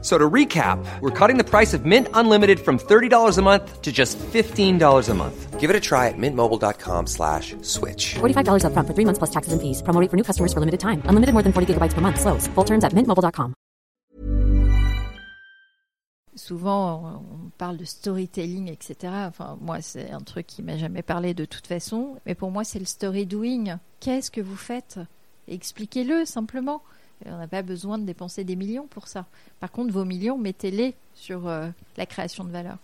So to recap, we're cutting the price of Mint Unlimited from $30 a month to just $15 a month. Give it a try at mintmobile.com slash switch. $45 upfront for three months plus taxes and fees. Promo rate for new customers for limited time. Unlimited more than 40 gigabytes per month. Slows. Full terms at mintmobile.com. Souvent, on parle de storytelling, etc. Enfin, moi, c'est un truc qui m'a jamais parlé de toute façon. Mais pour moi, c'est le story doing. Qu'est-ce que vous faites Expliquez-le simplement. On n'a pas besoin de dépenser des millions pour ça. Par contre, vos millions, mettez-les sur euh, la création de valeur.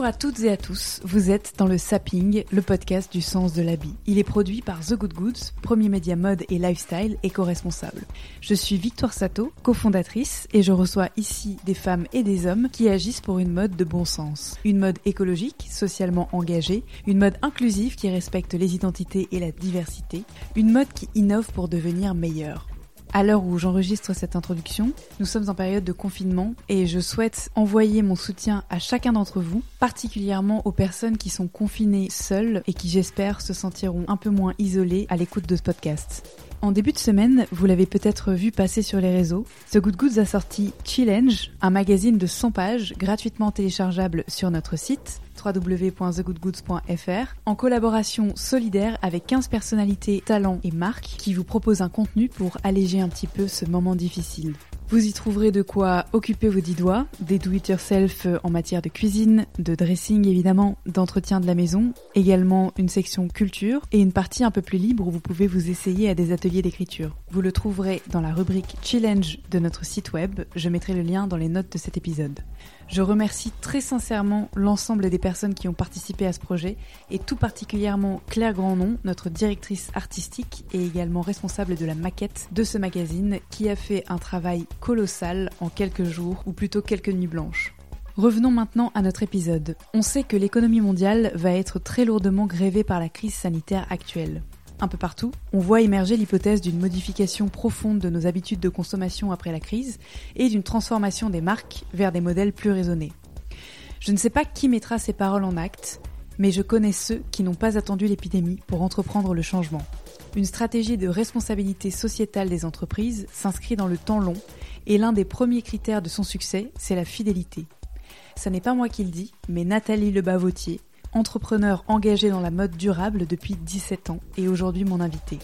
Bonjour à toutes et à tous, vous êtes dans le Sapping, le podcast du sens de l'habit. Il est produit par The Good Goods, premier média mode et lifestyle éco-responsable. Je suis Victoire Sato, cofondatrice, et je reçois ici des femmes et des hommes qui agissent pour une mode de bon sens. Une mode écologique, socialement engagée, une mode inclusive qui respecte les identités et la diversité, une mode qui innove pour devenir meilleure. À l'heure où j'enregistre cette introduction, nous sommes en période de confinement et je souhaite envoyer mon soutien à chacun d'entre vous, particulièrement aux personnes qui sont confinées seules et qui j'espère se sentiront un peu moins isolées à l'écoute de ce podcast. En début de semaine, vous l'avez peut-être vu passer sur les réseaux, The Good Goods a sorti Challenge, un magazine de 100 pages gratuitement téléchargeable sur notre site www.thegoodgoods.fr en collaboration solidaire avec 15 personnalités, talents et marques qui vous proposent un contenu pour alléger un petit peu ce moment difficile. Vous y trouverez de quoi occuper vos dix doigts, des do-it-yourself en matière de cuisine, de dressing évidemment, d'entretien de la maison, également une section culture et une partie un peu plus libre où vous pouvez vous essayer à des ateliers d'écriture. Vous le trouverez dans la rubrique Challenge de notre site web, je mettrai le lien dans les notes de cet épisode. Je remercie très sincèrement l'ensemble des personnes qui ont participé à ce projet et tout particulièrement Claire Grandnon, notre directrice artistique et également responsable de la maquette de ce magazine qui a fait un travail colossal en quelques jours ou plutôt quelques nuits blanches. Revenons maintenant à notre épisode. On sait que l'économie mondiale va être très lourdement grévée par la crise sanitaire actuelle. Un peu partout, on voit émerger l'hypothèse d'une modification profonde de nos habitudes de consommation après la crise et d'une transformation des marques vers des modèles plus raisonnés. Je ne sais pas qui mettra ces paroles en acte, mais je connais ceux qui n'ont pas attendu l'épidémie pour entreprendre le changement. Une stratégie de responsabilité sociétale des entreprises s'inscrit dans le temps long et l'un des premiers critères de son succès, c'est la fidélité. Ce n'est pas moi qui le dis, mais Nathalie Lebavotier, entrepreneur engagée dans la mode durable depuis 17 ans et aujourd'hui mon invitée.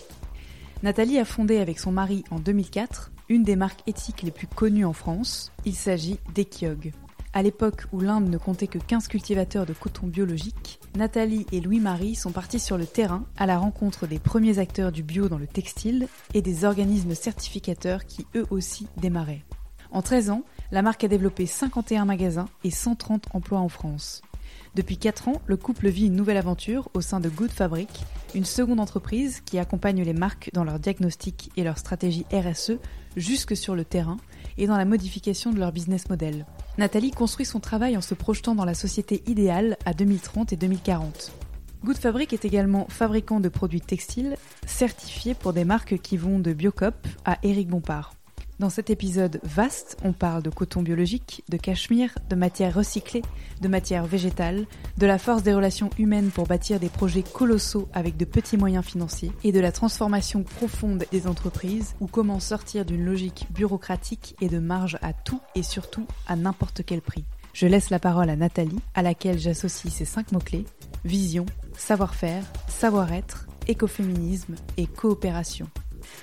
Nathalie a fondé avec son mari en 2004 une des marques éthiques les plus connues en France. Il s'agit d'Ekiog. À l'époque où l'Inde ne comptait que 15 cultivateurs de coton biologique, Nathalie et Louis-Marie sont partis sur le terrain à la rencontre des premiers acteurs du bio dans le textile et des organismes certificateurs qui eux aussi démarraient. En 13 ans, la marque a développé 51 magasins et 130 emplois en France. Depuis 4 ans, le couple vit une nouvelle aventure au sein de Good Fabric, une seconde entreprise qui accompagne les marques dans leur diagnostic et leur stratégie RSE jusque sur le terrain et dans la modification de leur business model. Nathalie construit son travail en se projetant dans la société idéale à 2030 et 2040. Good Fabric est également fabricant de produits textiles certifiés pour des marques qui vont de Biocop à Éric Bompard. Dans cet épisode vaste, on parle de coton biologique, de cachemire, de matières recyclées, de matières végétales, de la force des relations humaines pour bâtir des projets colossaux avec de petits moyens financiers, et de la transformation profonde des entreprises ou comment sortir d'une logique bureaucratique et de marge à tout et surtout à n'importe quel prix. Je laisse la parole à Nathalie, à laquelle j'associe ces cinq mots-clés vision, savoir-faire, savoir-être, écoféminisme et coopération.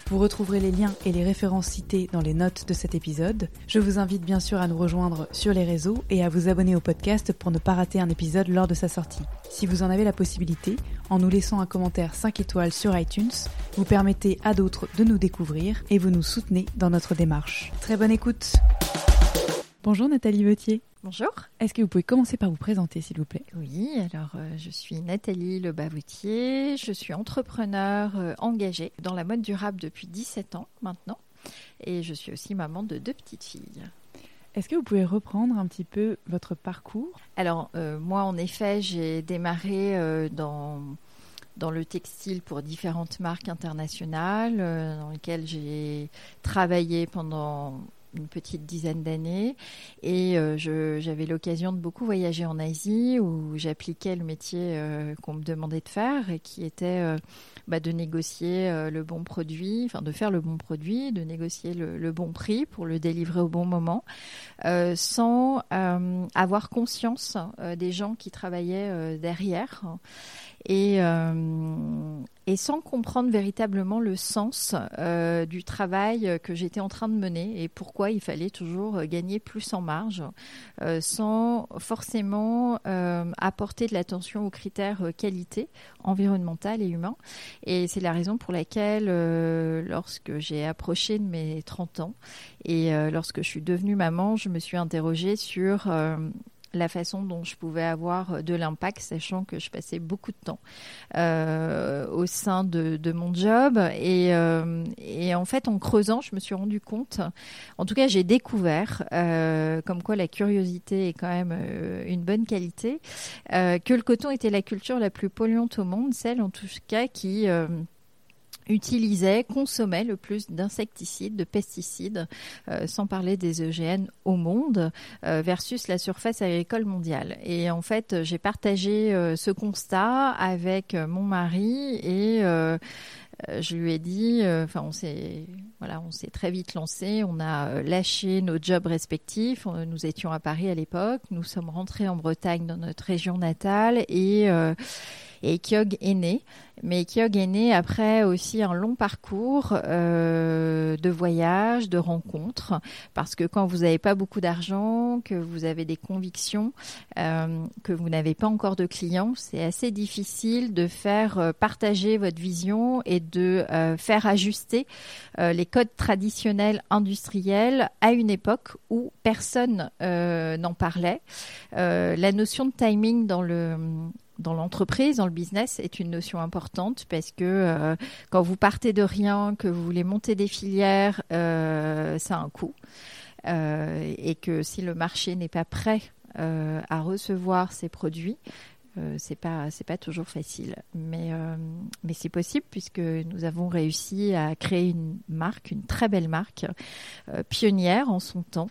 Vous retrouverez les liens et les références cités dans les notes de cet épisode. Je vous invite bien sûr à nous rejoindre sur les réseaux et à vous abonner au podcast pour ne pas rater un épisode lors de sa sortie. Si vous en avez la possibilité, en nous laissant un commentaire 5 étoiles sur iTunes, vous permettez à d'autres de nous découvrir et vous nous soutenez dans notre démarche. Très bonne écoute Bonjour Nathalie Vautier. Bonjour. Est-ce que vous pouvez commencer par vous présenter, s'il vous plaît? Oui, alors euh, je suis Nathalie Lebavoutier, je suis entrepreneur euh, engagée dans la mode durable depuis 17 ans maintenant et je suis aussi maman de deux petites filles. Est-ce que vous pouvez reprendre un petit peu votre parcours? Alors, euh, moi, en effet, j'ai démarré dans, dans le textile pour différentes marques internationales, euh, dans lesquelles j'ai travaillé pendant une petite dizaine d'années. Et euh, j'avais l'occasion de beaucoup voyager en Asie où j'appliquais le métier euh, qu'on me demandait de faire et qui était euh, bah, de négocier le bon produit, enfin de faire le bon produit, de négocier le, bon prix pour le délivrer au bon moment, sans avoir conscience des gens qui travaillaient derrière. Et, et sans comprendre véritablement le sens euh, du travail que j'étais en train de mener et pourquoi il fallait toujours euh, gagner plus en marge, euh, sans forcément apporter de l'attention aux critères qualité environnementale et humain. Et c'est la raison pour laquelle, lorsque j'ai approché de mes 30 ans et lorsque je suis devenue maman, je me suis interrogée sur la façon dont je pouvais avoir de l'impact, sachant que je passais beaucoup de temps euh, au sein de, de mon job. Et, euh, en fait, en creusant, je me suis rendu compte, en tout cas, j'ai découvert, euh, comme quoi la curiosité est quand même euh, une bonne qualité, euh, que le coton était la culture la plus polluante au monde, celle en tout cas qui... utilisait, consommait le plus d'insecticides, de pesticides, euh, sans parler des EGN au monde, euh, versus la surface agricole mondiale. Et en fait, j'ai partagé euh, ce constat avec mon mari et je lui ai dit, enfin, on s'est, voilà, on s'est très vite lancé. On a lâché nos jobs respectifs. Nous étions à Paris à l'époque. Nous sommes rentrés en Bretagne, dans notre région natale, et et Kyog est né. Mais Kyog est né après aussi un long parcours euh, de voyages, de rencontres, parce que quand vous n'avez pas beaucoup d'argent, que vous avez des convictions, euh, que vous n'avez pas encore de clients, c'est assez difficile de faire euh, partager votre vision et de faire ajuster les codes traditionnels industriels à une époque où personne n'en parlait. La notion de timing dans le dans l'entreprise, dans le business, est une notion importante parce que euh, quand vous partez de rien, que vous voulez monter des filières, euh, ça a un coût. Euh, et que si le marché n'est pas prêt à recevoir ces produits, c'est pas c'est pas toujours facile, mais mais c'est possible puisque nous avons réussi à créer une marque, une très belle marque pionnière en son temps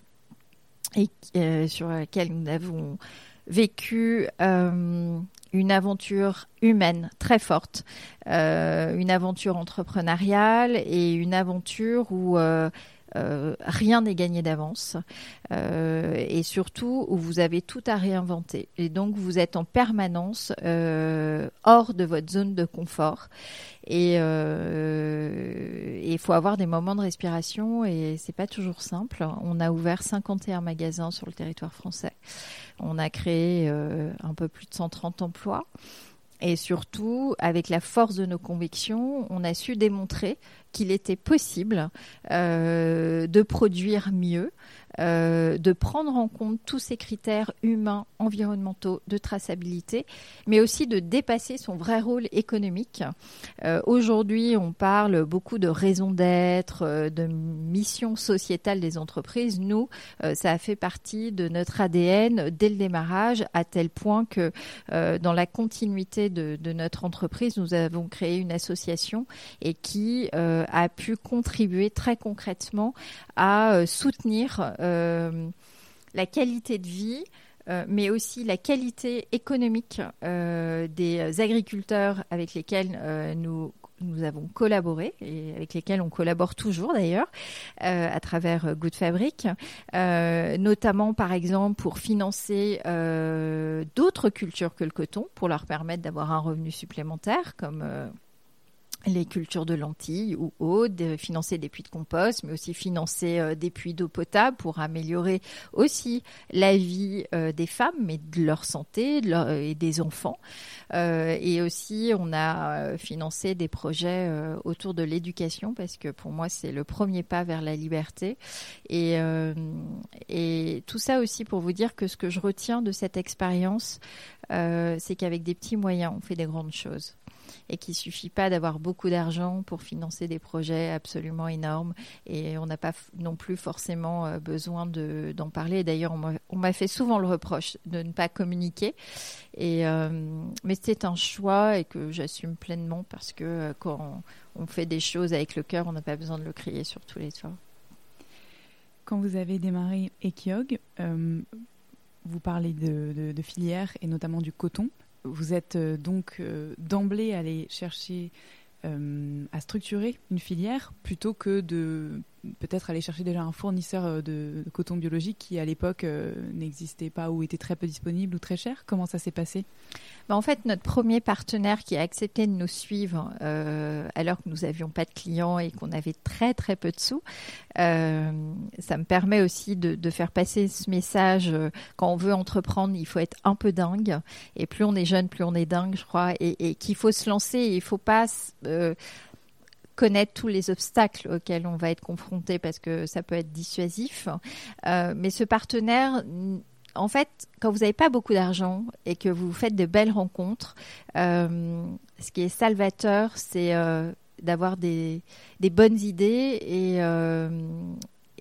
et sur laquelle nous avons vécu euh, une aventure humaine très forte, euh, une aventure entrepreneuriale et une aventure où euh, rien n'est gagné d'avance euh, et surtout où vous avez tout à réinventer. Et donc vous êtes en permanence euh, hors de votre zone de confort et il faut avoir des moments de respiration et c'est pas toujours simple. On a ouvert 51 magasins sur le territoire français. On a créé un peu plus de 130 emplois. Et surtout, avec la force de nos convictions, on a su démontrer qu'il était possible euh, de produire mieux, euh, de prendre en compte tous ces critères humains, environnementaux, de traçabilité, mais aussi de dépasser son vrai rôle économique. Euh, Aujourd'hui, on parle beaucoup de raison d'être, euh, de mission sociétale des entreprises. Nous, ça a fait partie de notre ADN dès le démarrage, à tel point que dans la continuité de, de notre entreprise, nous avons créé une association et qui a pu contribuer très concrètement à soutenir la qualité de vie, euh, mais aussi la qualité économique euh, des agriculteurs avec lesquels euh, nous nous avons collaboré et avec lesquels on collabore toujours d'ailleurs euh, à travers euh, Good Fabric, euh, notamment par exemple pour financer euh, d'autres cultures que le coton, pour leur permettre d'avoir un revenu supplémentaire comme euh, les cultures de lentilles ou autres, financer des puits de compost, mais aussi financer euh, des puits d'eau potable pour améliorer aussi la vie euh, des femmes, mais de leur santé leur- et des enfants. Euh, et aussi, on a euh, financé des projets euh, autour de l'éducation, parce que pour moi, c'est le premier pas vers la liberté. Et, euh, tout ça aussi pour vous dire que ce que je retiens de cette expérience, euh, c'est qu'avec des petits moyens, on fait des grandes choses. et qu'il suffit pas d'avoir beaucoup d'argent pour financer des projets absolument énormes et on n'a pas non plus forcément euh, besoin de, d'en parler. D'ailleurs, on m'a fait souvent le reproche de ne pas communiquer et euh, mais c'était un choix et que j'assume pleinement parce que euh, quand on, fait des choses avec le cœur, on n'a pas besoin de le crier sur tous les toits. Quand vous avez démarré Ekiog, vous parlez de, de, filière et notamment du coton. Vous êtes donc d'emblée allé chercher à structurer une filière plutôt que de peut-être aller chercher déjà un fournisseur de, coton biologique qui à l'époque n'existait pas ou était très peu disponible ou très cher. Comment ça s'est passé? Bah, En fait, notre premier partenaire qui a accepté de nous suivre alors que nous n'avions pas de clients et qu'on avait très très peu de sous, ça me permet aussi de, faire passer ce message quand on veut entreprendre, il faut être un peu dingue. Et plus on est jeune, plus on est dingue, je crois, et, qu'il faut se lancer. il faut pas euh, connaître tous les obstacles auxquels on va être confronté parce que ça peut être dissuasif. Euh, mais ce partenaire, en fait, quand vous n'avez pas beaucoup d'argent et que vous faites de belles rencontres, euh, ce qui est salvateur, c'est d'avoir des, des, bonnes idées et,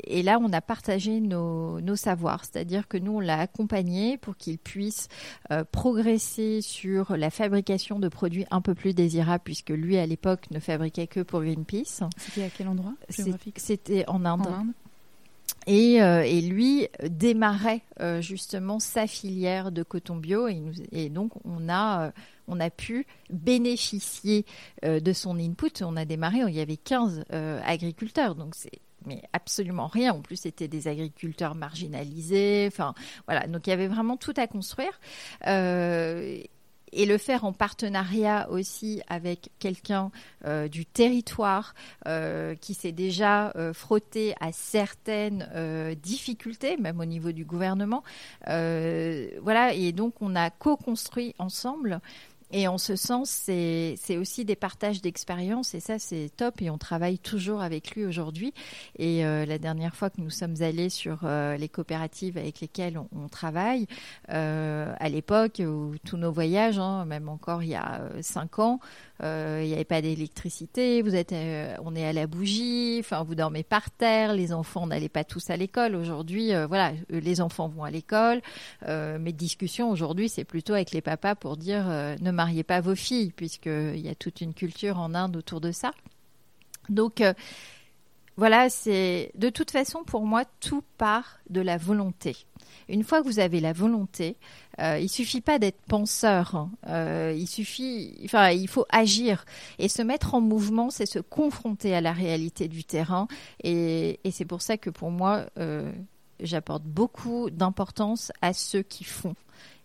et là, on a partagé nos, savoirs, c'est-à-dire que nous, on l'a accompagné pour qu'il puisse euh, progresser sur la fabrication de produits un peu plus désirables, puisque lui, à l'époque, ne fabriquait que pour Greenpeace. C'était à quel endroit C'était en Inde. Et, euh, et, lui démarrait euh, justement sa filière de coton bio et, nous, et donc on a, on a pu bénéficier de son input. On a démarré, il y avait 15 agriculteurs, donc c'est mais absolument rien. En plus, c'était des agriculteurs marginalisés. Enfin, voilà. Donc, il y avait vraiment tout à construire. Euh, et le faire en partenariat aussi avec quelqu'un euh, du territoire euh, qui s'est déjà frotté à certaines difficultés, même au niveau du gouvernement. voilà, et donc on a co-construit ensemble et en ce sens, c'est aussi des partages d'expériences et ça, c'est top. Et on travaille toujours avec lui aujourd'hui. Et euh, la dernière fois que nous sommes allés sur euh, les coopératives avec lesquelles on, travaille, euh, à l'époque où tous nos voyages, hein, même encore il y a cinq ans, il n'y avait pas d'électricité. Vous êtes, on est à la bougie. Enfin, vous dormez par terre. Les enfants n'allaient pas tous à l'école. Aujourd'hui, voilà, les enfants vont à l'école. mes discussions aujourd'hui, c'est plutôt avec les papas pour dire ne mariez pas vos filles, puisqu'il y a toute une culture en Inde autour de ça. Donc, euh, voilà, c'est de toute façon pour moi tout part de la volonté. Une fois que vous avez la volonté, euh, il suffit pas d'être penseur. Hein. Euh, il suffit, enfin, il faut agir et se mettre en mouvement, c'est se confronter à la réalité du terrain. Et, c'est pour ça que pour moi, euh, j'apporte beaucoup d'importance à ceux qui font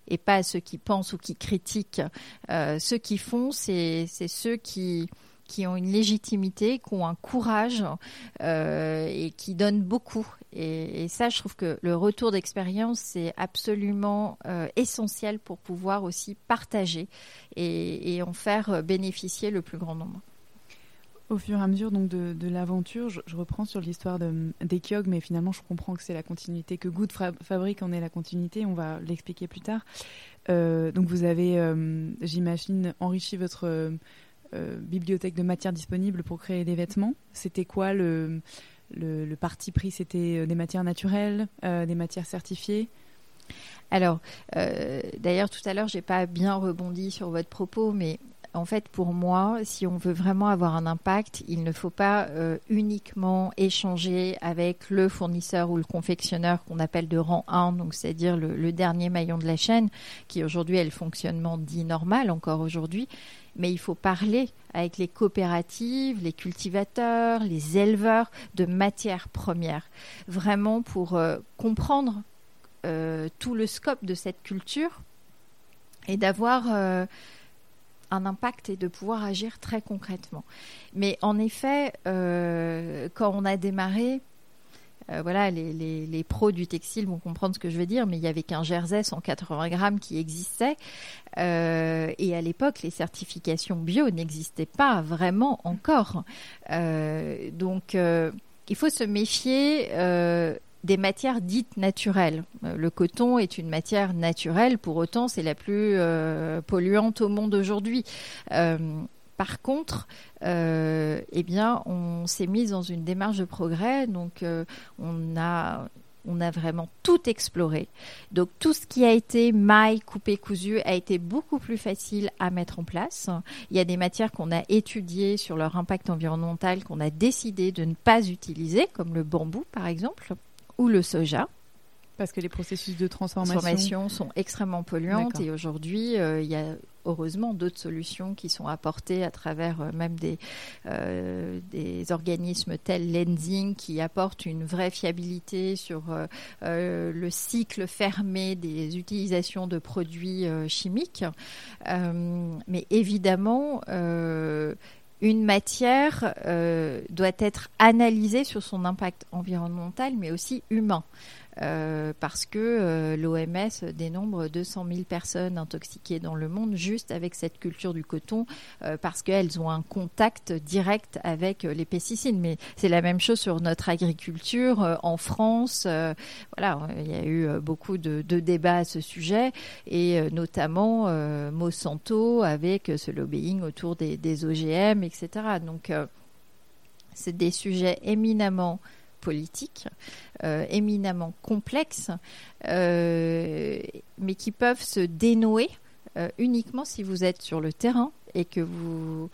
et pas à ceux qui pensent ou qui critiquent. Euh, ceux qui font, c'est ceux qui qui ont une légitimité, qui ont un courage euh, et qui donnent beaucoup. Et, ça, je trouve que le retour d'expérience, c'est absolument euh, essentiel pour pouvoir aussi partager et, en faire bénéficier le plus grand nombre. Au fur et à mesure donc de, l'aventure, je, reprends sur l'histoire d'Ekiog, mais finalement je comprends que c'est la continuité, que Good Fabric en est la continuité, on va l'expliquer plus tard. Euh, donc vous avez, euh, j'imagine, enrichi votre euh, bibliothèque de matières disponibles pour créer des vêtements. C'était quoi le, le, parti pris? C'était des matières naturelles, des matières certifiées? Alors, d'ailleurs, tout à l'heure, j'ai pas bien rebondi sur votre propos, mais en fait, pour moi, si on veut vraiment avoir un impact, il ne faut pas euh, uniquement échanger avec le fournisseur ou le confectionneur qu'on appelle de rang 1, donc c'est-à-dire le, dernier maillon de la chaîne, qui aujourd'hui est le fonctionnement dit normal encore aujourd'hui. Mais il faut parler avec les coopératives, les cultivateurs, les éleveurs de matières premières, vraiment pour euh, comprendre euh, tout le scope de cette culture et d'avoir un impact et de pouvoir agir très concrètement. Mais en effet, euh, quand on a démarré, euh, voilà, les, pros du textile vont comprendre ce que je veux dire, mais il y avait qu'un jersey 180 grammes qui existait. Euh, et à l'époque, les certifications bio n'existaient pas vraiment encore. donc, il faut se méfier des matières dites naturelles. Euh, le coton est une matière naturelle, pour autant c'est la plus euh, polluante au monde aujourd'hui. Euh, par contre, eh bien, on s'est mis dans une démarche de progrès, donc on a on a vraiment tout exploré. Donc tout ce qui a été maille, coupé, cousu a été beaucoup plus facile à mettre en place. Il y a des matières qu'on a étudiées sur leur impact environnemental qu'on a décidé de ne pas utiliser, comme le bambou par exemple ou le soja. Parce que les processus de transformation, sont extrêmement polluantes et aujourd'hui, euh, il y a heureusement d'autres solutions qui sont apportées à travers euh, même des, euh, des organismes tels Lensing qui apportent une vraie fiabilité sur le cycle fermé des utilisations de produits chimiques. mais évidemment, une matière doit être analysée sur son impact environnemental, mais aussi humain. Euh, parce que euh, l'OMS dénombre 200 000 personnes intoxiquées dans le monde juste avec cette culture du coton, euh, parce qu'elles ont un contact direct avec les pesticides. Mais c'est la même chose sur notre agriculture en France. voilà, il y a eu beaucoup de, débats à ce sujet, et notamment Monsanto avec ce lobbying autour des, des OGM, etc. Donc, c'est des sujets éminemment politiques, euh, éminemment complexes, euh, mais qui peuvent se dénouer euh, uniquement si vous êtes sur le terrain et que vous,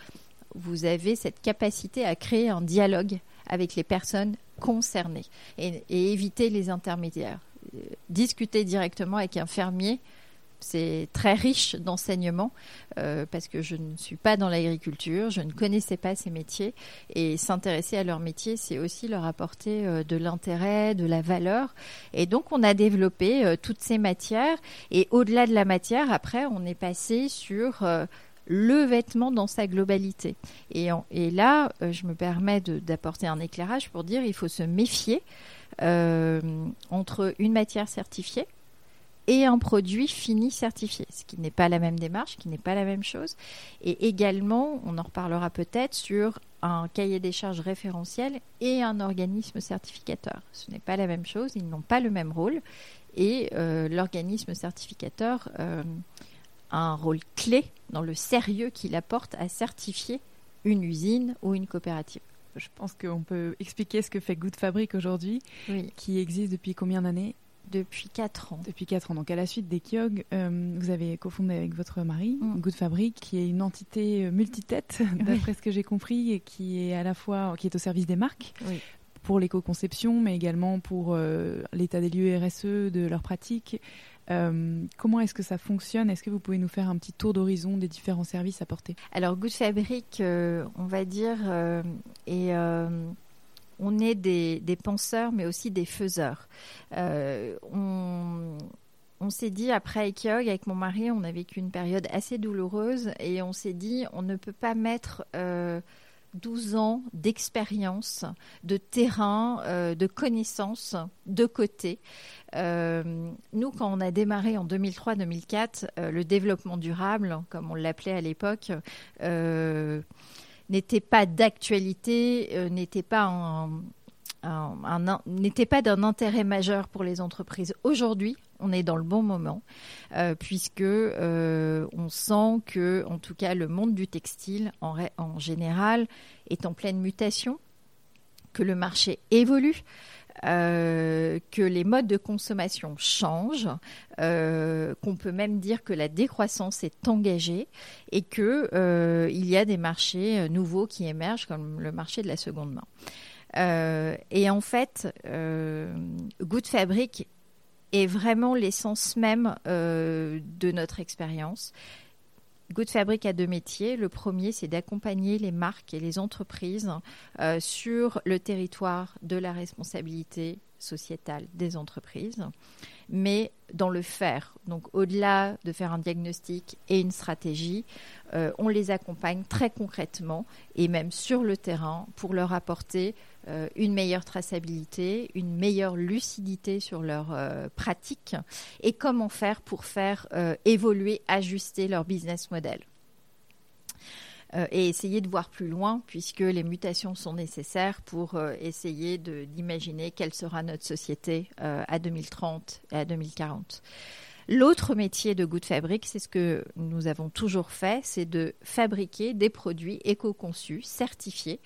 vous avez cette capacité à créer un dialogue avec les personnes concernées et éviter les intermédiaires. Discuter directement avec un fermier c'est très riche d'enseignements euh, parce que je ne suis pas dans l'agriculture, je ne connaissais pas ces métiers et s'intéresser à leur métier, c'est aussi leur apporter euh, de l'intérêt, de la valeur. Et donc on a développé euh, toutes ces matières et au-delà de la matière, après on est passé sur le vêtement dans sa globalité. Et, et là, je me permets d'apporter un éclairage pour dire il faut se méfier entre une matière certifiée et un produit fini certifié, ce qui n'est pas la même démarche, qui n'est pas la même chose. Et également, on en reparlera peut-être sur un cahier des charges référentiel et un organisme certificateur. Ce n'est pas la même chose, ils n'ont pas le même rôle. Et euh, l'organisme certificateur euh, a un rôle clé dans le sérieux qu'il apporte à certifier une usine ou une coopérative. Je pense qu'on peut expliquer ce que fait Good Fabric aujourd'hui, qui existe depuis combien d'années? Depuis 4 ans. Depuis 4 ans. Donc, à la suite des Kyog, euh, vous avez cofondé avec votre mari mm. Good Fabric, qui est une entité euh, multitête, d'après ce que j'ai compris, et qui est à la fois qui est au service des marques. Pour l'éco-conception, mais également pour euh, l'état des lieux RSE, de leurs pratiques. comment est-ce que ça fonctionne? Est-ce que vous pouvez nous faire un petit tour d'horizon des différents services apportés? Alors, Good Fabric, on va dire, est on est des, penseurs, mais aussi des faiseurs. Euh, on, s'est dit, après Ekiog, avec mon mari, on a vécu une période assez douloureuse et on s'est dit, on ne peut pas mettre... 12 euh, ans d'expérience, de terrain, euh, de connaissances de côté. nous, quand on a démarré en 2003-2004, le développement durable, comme on l'appelait à l'époque, n'était pas d'actualité, euh, n'était pas d'un intérêt majeur pour les entreprises. Aujourd'hui, on est dans le bon moment euh, puisque euh, on sent que, en tout cas, le monde du textile en général est en pleine mutation, que le marché évolue. Euh, que les modes de consommation changent, euh, qu'on peut même dire que la décroissance est engagée et qu'il euh, y a des marchés nouveaux qui émergent, comme le marché de la seconde main. et en fait, Good Fabric est vraiment l'essence même de notre expérience. Good Fabric a deux métiers. Le premier, c'est d'accompagner les marques et les entreprises euh, sur le territoire de la responsabilité sociétale des entreprises, mais dans le faire. Donc au-delà de faire un diagnostic et une stratégie, euh, on les accompagne très concrètement et même sur le terrain pour leur apporter euh, une meilleure traçabilité, une meilleure lucidité sur leurs euh, pratiques et comment faire pour faire évoluer, ajuster leur business model. euh, et essayer de voir plus loin puisque les mutations sont nécessaires pour euh, essayer d'imaginer quelle sera notre société euh, à 2030 et à 2040. L'autre métier de Good Fabric, c'est ce que nous avons toujours fait, c'est de fabriquer des produits éco-conçus, certifiés,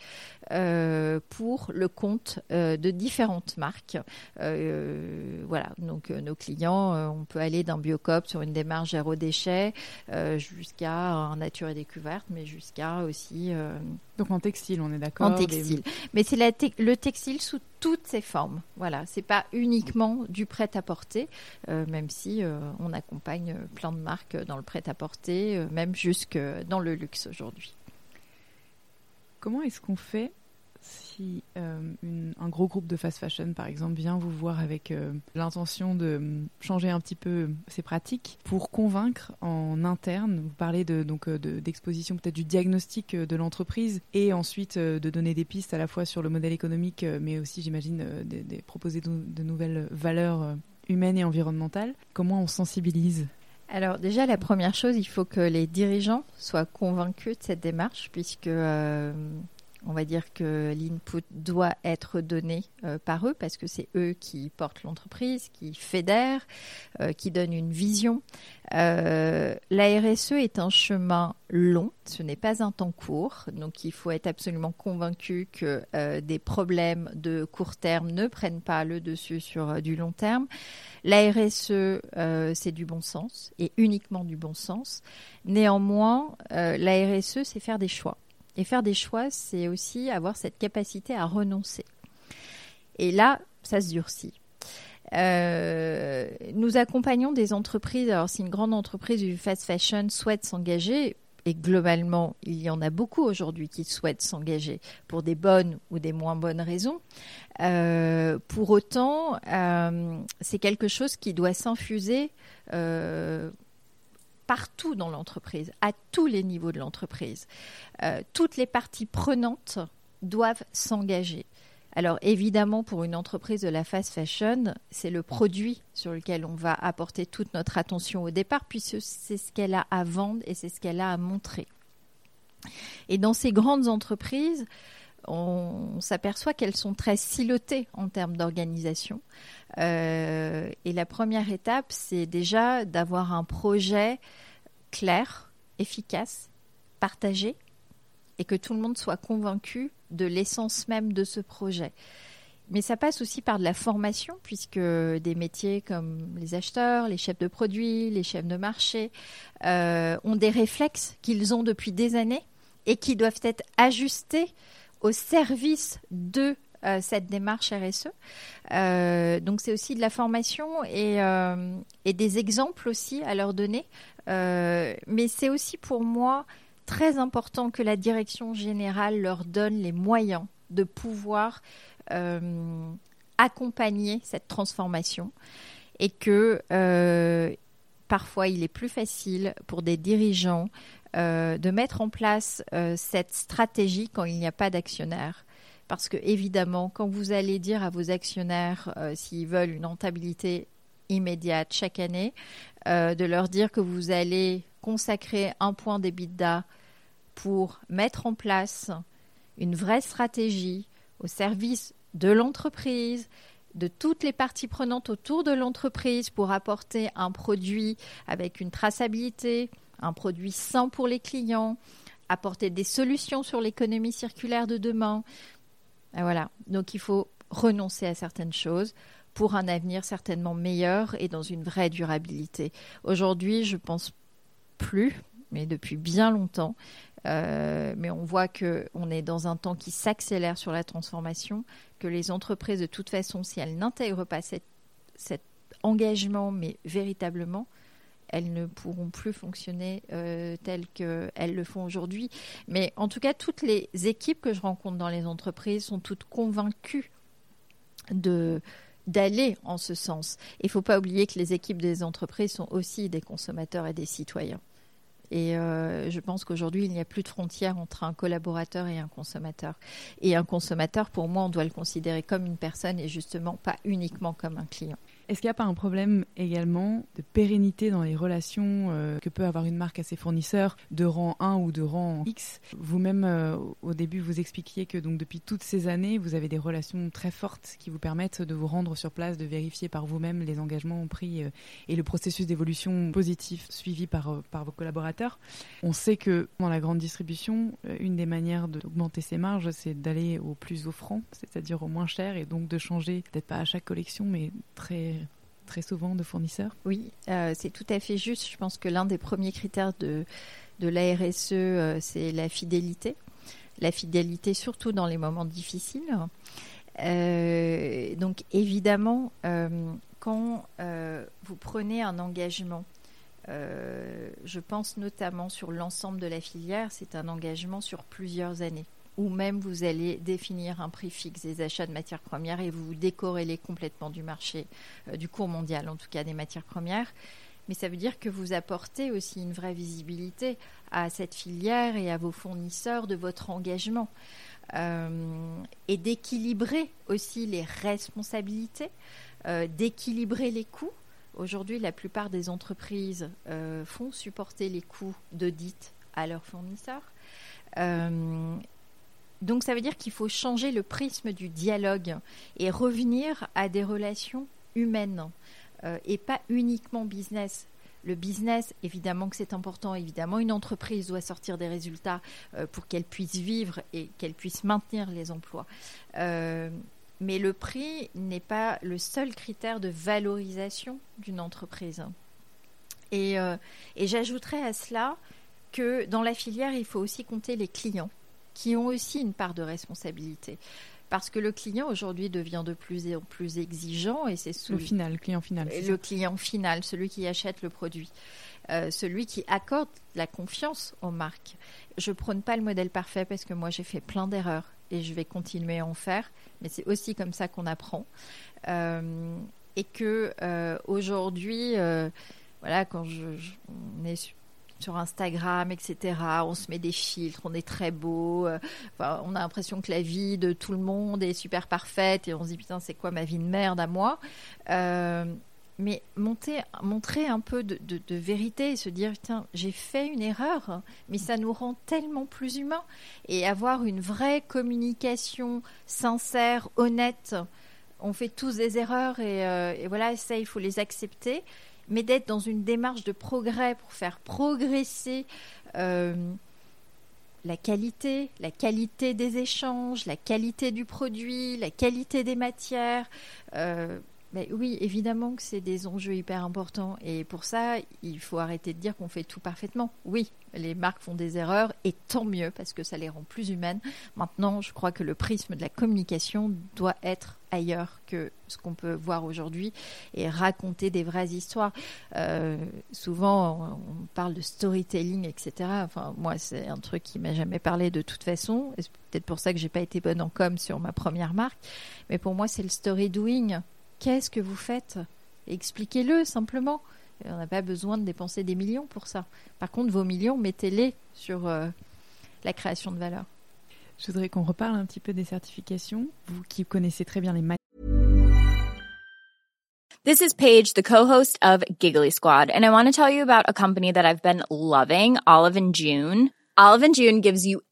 euh, pour le compte euh, de différentes marques. Euh, voilà, donc nos clients, on peut aller d'un Biocop sur une démarche zéro déchet jusqu'à un nature et découverte, mais jusqu'à aussi. donc en textile, on est d'accord. En textile, mais c'est le textile sous toutes ses formes. Voilà, c'est pas uniquement du prêt à porter, même si on accompagne plein de marques dans le prêt à porter, même jusque dans le luxe aujourd'hui. Comment est-ce qu'on fait si euh, un gros groupe de fast fashion, par exemple, vient vous voir avec euh, l'intention de changer un petit peu ses pratiques pour convaincre en interne, vous parlez donc euh, d'exposition peut-être du diagnostic de l'entreprise et ensuite de donner des pistes à la fois sur le modèle économique, mais aussi, j'imagine, de, proposer de, nouvelles valeurs humaines et environnementales. Comment on sensibilise? Alors déjà, la première chose, il faut que les dirigeants soient convaincus de cette démarche, puisque on va dire que l'input doit être donné euh, par eux parce que c'est eux qui portent l'entreprise, qui fédèrent, euh, qui donnent une vision. Euh, la RSE est un chemin long, ce n'est pas un temps court, donc il faut être absolument convaincu que des problèmes de court terme ne prennent pas le dessus sur du long terme. La RSE, c'est du bon sens et uniquement du bon sens. Néanmoins, la RSE, c'est faire des choix. Et faire des choix, c'est aussi avoir cette capacité à renoncer. Et là, ça se durcit. Euh, nous accompagnons des entreprises. Alors, si une grande entreprise du fast fashion souhaite s'engager, et globalement, il y en a beaucoup aujourd'hui qui souhaitent s'engager pour des bonnes ou des moins bonnes raisons. Euh, pour autant, euh, c'est quelque chose qui doit s'infuser partout dans l'entreprise, à tous les niveaux de l'entreprise. Euh, toutes les parties prenantes doivent s'engager. Alors évidemment, pour une entreprise de la fast fashion, c'est le produit sur lequel on va apporter toute notre attention au départ, puisque c'est ce qu'elle a à vendre et c'est ce qu'elle a à montrer. Et dans ces grandes entreprises, on, s'aperçoit qu'elles sont très silotées en termes d'organisation. Euh, et la première étape, c'est déjà d'avoir un projet clair, efficace, partagé, et que tout le monde soit convaincu de l'essence même de ce projet. Mais ça passe aussi par de la formation, puisque des métiers comme les acheteurs, les chefs de produits, les chefs de marché euh, ont des réflexes qu'ils ont depuis des années et qui doivent être ajustés au service de euh, cette démarche RSE. Euh, donc c'est aussi de la formation et, euh, et, des exemples aussi à leur donner. mais c'est aussi pour moi très important que la direction générale leur donne les moyens de pouvoir accompagner cette transformation et que parfois il est plus facile pour des dirigeants euh, de mettre en place euh, cette stratégie quand il n'y a pas d'actionnaire. Parce que évidemment, quand vous allez dire à vos actionnaires euh, s'ils veulent une rentabilité immédiate chaque année, de leur dire que vous allez consacrer un point d'EBITDA pour mettre en place une vraie stratégie au service de l'entreprise, de toutes les parties prenantes autour de l'entreprise pour apporter un produit avec une traçabilité, un produit sain pour les clients, apporter des solutions sur l'économie circulaire de demain. voilà, donc il faut renoncer à certaines choses pour un avenir certainement meilleur et dans une vraie durabilité. Aujourd'hui, je pense plus, mais depuis bien longtemps, euh, mais on voit qu'on est dans un temps qui s'accélère sur la transformation, que les entreprises, de toute façon, si elles n'intègrent pas cet engagement, mais véritablement, elles ne pourront plus fonctionner euh, telles qu'elles le font aujourd'hui. Mais en tout cas, toutes les équipes que je rencontre dans les entreprises sont toutes convaincues d'aller en ce sens. Il ne faut pas oublier que les équipes des entreprises sont aussi des consommateurs et des citoyens. Et euh, je pense qu'aujourd'hui, il n'y a plus de frontière entre un collaborateur et un consommateur. Et un consommateur, pour moi, on doit le considérer comme une personne et justement pas uniquement comme un client. Est-ce qu'il n'y a pas un problème également de pérennité dans les relations euh, que peut avoir une marque à ses fournisseurs de rang 1 ou de rang X? Vous-même, euh, au début, vous expliquiez que donc depuis toutes ces années, vous avez des relations très fortes qui vous permettent de vous rendre sur place, de vérifier par vous-même les engagements pris euh, et le processus d'évolution positif suivi par, par vos collaborateurs. On sait que dans la grande distribution, une des manières d'augmenter ses marges, c'est d'aller au plus offrant, c'est-à-dire au moins cher, et donc de changer, peut-être pas à chaque collection, mais très très souvent de fournisseurs Oui, euh, c'est tout à fait juste. Je pense que l'un des premiers critères de, de la RSE, euh, c'est la fidélité. La fidélité surtout dans les moments difficiles. Euh, donc évidemment, quand vous prenez un engagement, je pense notamment sur l'ensemble de la filière, c'est un engagement sur plusieurs années ou même vous allez définir un prix fixe des achats de matières premières et vous vous décorrélez complètement du marché, euh, du cours mondial en tout cas des matières premières. Mais ça veut dire que vous apportez aussi une vraie visibilité à cette filière et à vos fournisseurs de votre engagement. Euh, et d'équilibrer aussi les responsabilités, euh, d'équilibrer les coûts. Aujourd'hui, la plupart des entreprises font supporter les coûts d'audit à leurs fournisseurs. Donc ça veut dire qu'il faut changer le prisme du dialogue et revenir à des relations humaines euh, et pas uniquement business. Le business, évidemment que c'est important, évidemment une entreprise doit sortir des résultats euh, pour qu'elle puisse vivre et qu'elle puisse maintenir les emplois. Euh, mais le prix n'est pas le seul critère de valorisation d'une entreprise. et j'ajouterais à cela que dans la filière, il faut aussi compter les clients qui ont aussi une part de responsabilité. Parce que le client aujourd'hui devient de plus en plus exigeant et c'est le final, le client final. Le client final, celui qui achète le produit, euh, celui qui accorde la confiance aux marques. Je prône pas le modèle parfait parce que moi j'ai fait plein d'erreurs et je vais continuer à en faire, mais c'est aussi comme ça qu'on apprend. Euh, et que euh, aujourd'hui, voilà, quand je, je, on est sur Instagram, etc. On se met des filtres, on est très beau. Euh, on a l'impression que la vie de tout le monde est super parfaite et on se dit putain c'est quoi ma vie de merde à moi? Euh, mais montrer un peu de, vérité et se dire tiens j'ai fait une erreur, mais ça nous rend tellement plus humains et avoir une vraie communication sincère, honnête. On fait tous des erreurs et, euh, et voilà ça il faut les accepter mais d'être dans une démarche de progrès pour faire progresser euh, la qualité, la qualité des échanges, la qualité du produit, la qualité des matières. Euh, oui, évidemment que c'est des enjeux hyper importants. Et pour ça, il faut arrêter de dire qu'on fait tout parfaitement. Oui, les marques font des erreurs et tant mieux parce que ça les rend plus humaines. Maintenant, je crois que le prisme de la communication doit être ailleurs que ce qu'on peut voir aujourd'hui et raconter des vraies histoires. Euh, souvent, on parle de storytelling, etc. Enfin, moi, c'est un truc qui m'a jamais parlé de toute façon. C'est peut-être pour ça que j'ai pas été bonne en com sur ma première marque. Mais pour moi, c'est le story doing Qu'est-ce que vous faites? Expliquez-le simplement. On n'a pas besoin de dépenser des millions pour ça. Par contre, vos millions, mettez-les sur euh, la création de valeur. Je voudrais qu'on reparle un petit peu des certifications. Vous qui connaissez très bien les This is Paige, the co-host of Giggly Squad, and I want to tell you about a company that I've been loving, Olive and June. Olive and June gives you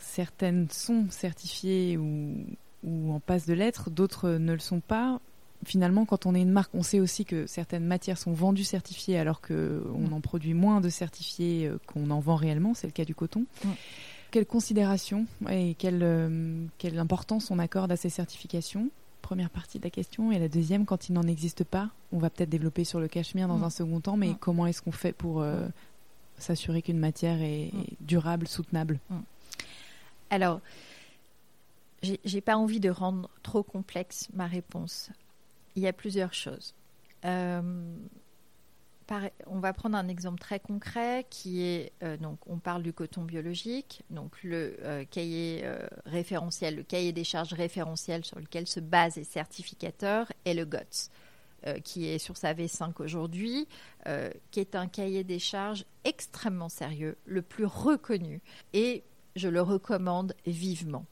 Certaines sont certifiées ou, ou en passe de l'être, d'autres ne le sont pas. Finalement, quand on est une marque, on sait aussi que certaines matières sont vendues certifiées alors qu'on en produit moins de certifiés euh, qu'on en vend réellement. C'est le cas du coton. Quelle considération et quelle, euh, quelle importance on accorde à ces certifications? Première partie de la question. Et la deuxième, quand il n'en existe pas, on va peut-être développer sur le cachemire dans Mm. un second temps, mais Mm. comment est-ce qu'on fait pour euh, s'assurer qu'une matière est, Mm. durable, soutenable? Alors, j'ai pas envie de rendre trop complexe ma réponse. Il y a plusieurs choses. Euh, on va prendre un exemple très concret qui est euh, donc on parle du coton biologique, donc le euh, cahier euh, référentiel, le cahier des charges référentiel sur lequel se basent les certificateurs est le GOTS. qui est sur sa V5 aujourd'hui, qui est un cahier des charges extrêmement sérieux, le plus reconnu, et je le recommande vivement.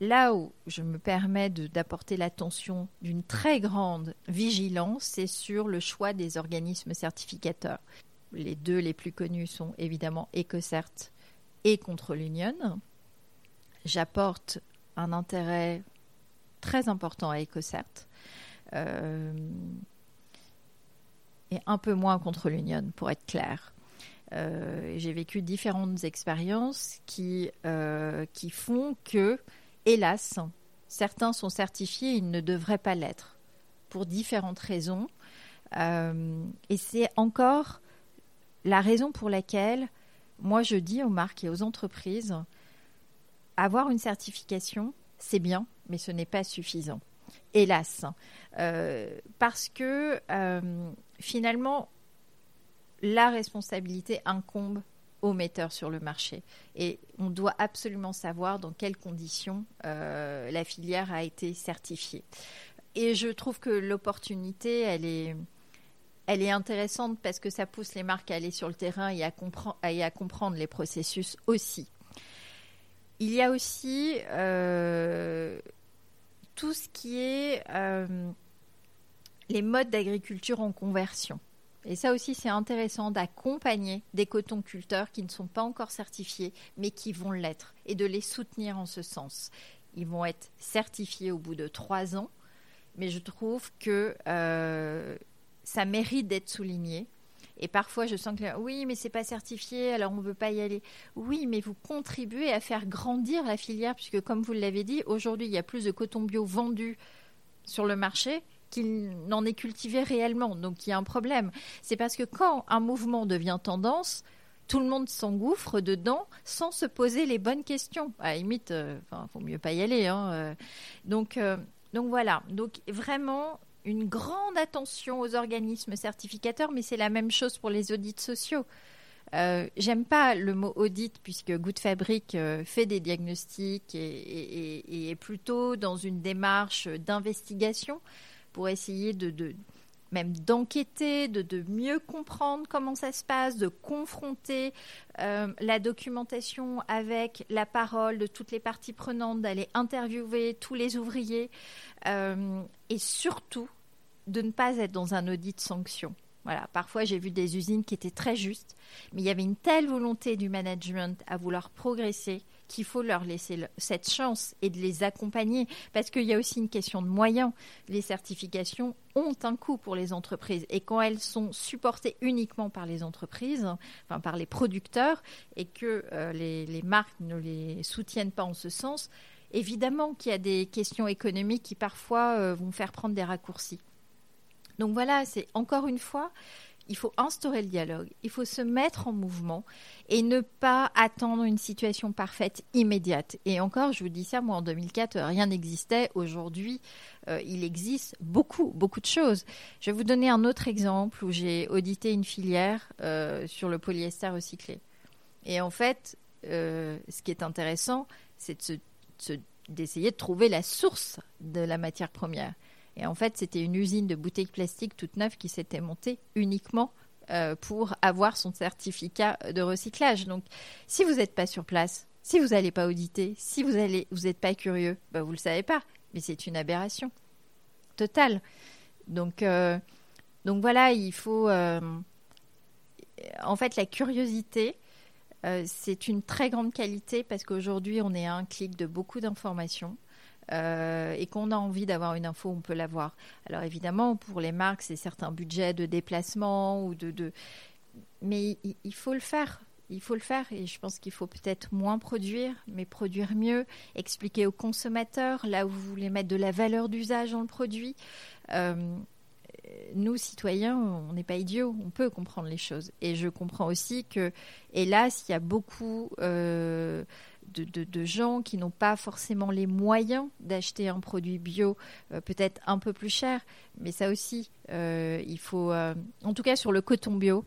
Là où je me permets d'apporter l'attention d'une très grande vigilance, c'est sur le choix des organismes certificateurs. Les deux les plus connus sont évidemment EcoCert et Control Union. J'apporte un intérêt très important à EcoCert euh, et un peu moins à Control Union, pour être clair. Euh, J'ai vécu différentes expériences qui, euh, qui font que, hélas, certains sont certifiés, ils ne devraient pas l'être, pour différentes raisons. Euh, et c'est encore la raison pour laquelle, moi, je dis aux marques et aux entreprises, avoir une certification, c'est bien, mais ce n'est pas suffisant. Hélas. Euh, parce que, euh, finalement, la responsabilité incombe aux metteurs sur le marché. Et on doit absolument savoir dans quelles conditions euh, la filière a été certifiée. Et je trouve que l'opportunité, elle est, elle est intéressante parce que ça pousse les marques à aller sur le terrain et à, compre- et à comprendre les processus aussi. Il y a aussi euh, tout ce qui est euh, les modes d'agriculture en conversion. Et ça aussi, c'est intéressant d'accompagner des cotonculteurs qui ne sont pas encore certifiés, mais qui vont l'être, et de les soutenir en ce sens. Ils vont être certifiés au bout de trois ans, mais je trouve que euh, ça mérite d'être souligné. Et parfois, je sens que oui, mais c'est pas certifié, alors on ne veut pas y aller. Oui, mais vous contribuez à faire grandir la filière, puisque comme vous l'avez dit, aujourd'hui, il y a plus de coton bio vendu sur le marché qu'il n'en est cultivé réellement. Donc il y a un problème. C'est parce que quand un mouvement devient tendance, tout le monde s'engouffre dedans sans se poser les bonnes questions. À la limite, euh, enfin, faut mieux pas y aller. hein, euh. donc, euh, donc voilà. Donc vraiment une grande attention aux organismes certificateurs, mais c'est la même chose pour les audits sociaux. Euh, J'aime pas le mot audit puisque Good Fabric euh, fait des diagnostics et- et est plutôt dans une démarche d'investigation pour essayer de, de- même d'enquêter, de, de mieux comprendre comment ça se passe, de confronter euh, la documentation avec la parole de toutes les parties prenantes, d'aller interviewer tous les ouvriers euh, et surtout de ne pas être dans un audit sanction. Voilà, parfois j'ai vu des usines qui étaient très justes, mais il y avait une telle volonté du management à vouloir progresser qu'il faut leur laisser cette chance et de les accompagner parce qu'il y a aussi une question de moyens. Les certifications ont un coût pour les entreprises et quand elles sont supportées uniquement par les entreprises, enfin par les producteurs et que euh, les, les marques ne les soutiennent pas en ce sens, évidemment qu'il y a des questions économiques qui parfois euh, vont faire prendre des raccourcis. Donc voilà, c'est encore une fois, il faut instaurer le dialogue, il faut se mettre en mouvement et ne pas attendre une situation parfaite immédiate. Et encore, je vous dis ça, moi en 2004, euh, rien n'existait. Aujourd'hui, euh, il existe beaucoup, beaucoup de choses. Je vais vous donner un autre exemple où j'ai audité une filière euh, sur le polyester recyclé. Et en fait, euh, ce qui est intéressant, c'est d'essayer de trouver la source de la matière première. Et en fait, c'était une usine de bouteilles plastiques toute neuve qui s'était montée uniquement euh, pour avoir son certificat de recyclage. Donc, si vous n'êtes pas sur place, si vous n'allez pas auditer, si vous allez, vous n'êtes pas curieux, bah, vous le savez pas. Mais c'est une aberration totale. Donc, euh, donc voilà, il faut. euh, en fait, la curiosité, c'est une très grande qualité parce qu'aujourd'hui, on est à un clic de beaucoup d'informations. Euh, et qu'on a envie d'avoir une info, on peut l'avoir. Alors évidemment, pour les marques, c'est certains budgets de déplacement ou de, mais il, il faut le faire. il faut le faire et je pense qu'il faut peut-être moins produire, mais produire mieux, expliquer aux consommateurs là où vous voulez mettre de la valeur d'usage dans le produit. Euh, nous, citoyens, on n'est pas idiots, on peut comprendre les choses. Et je comprends aussi que, hélas, il y a beaucoup euh, de, gens qui n'ont pas forcément les moyens d'acheter un produit bio, euh, peut-être un peu plus cher. Mais ça aussi, euh, il faut, euh, en tout cas sur le coton bio,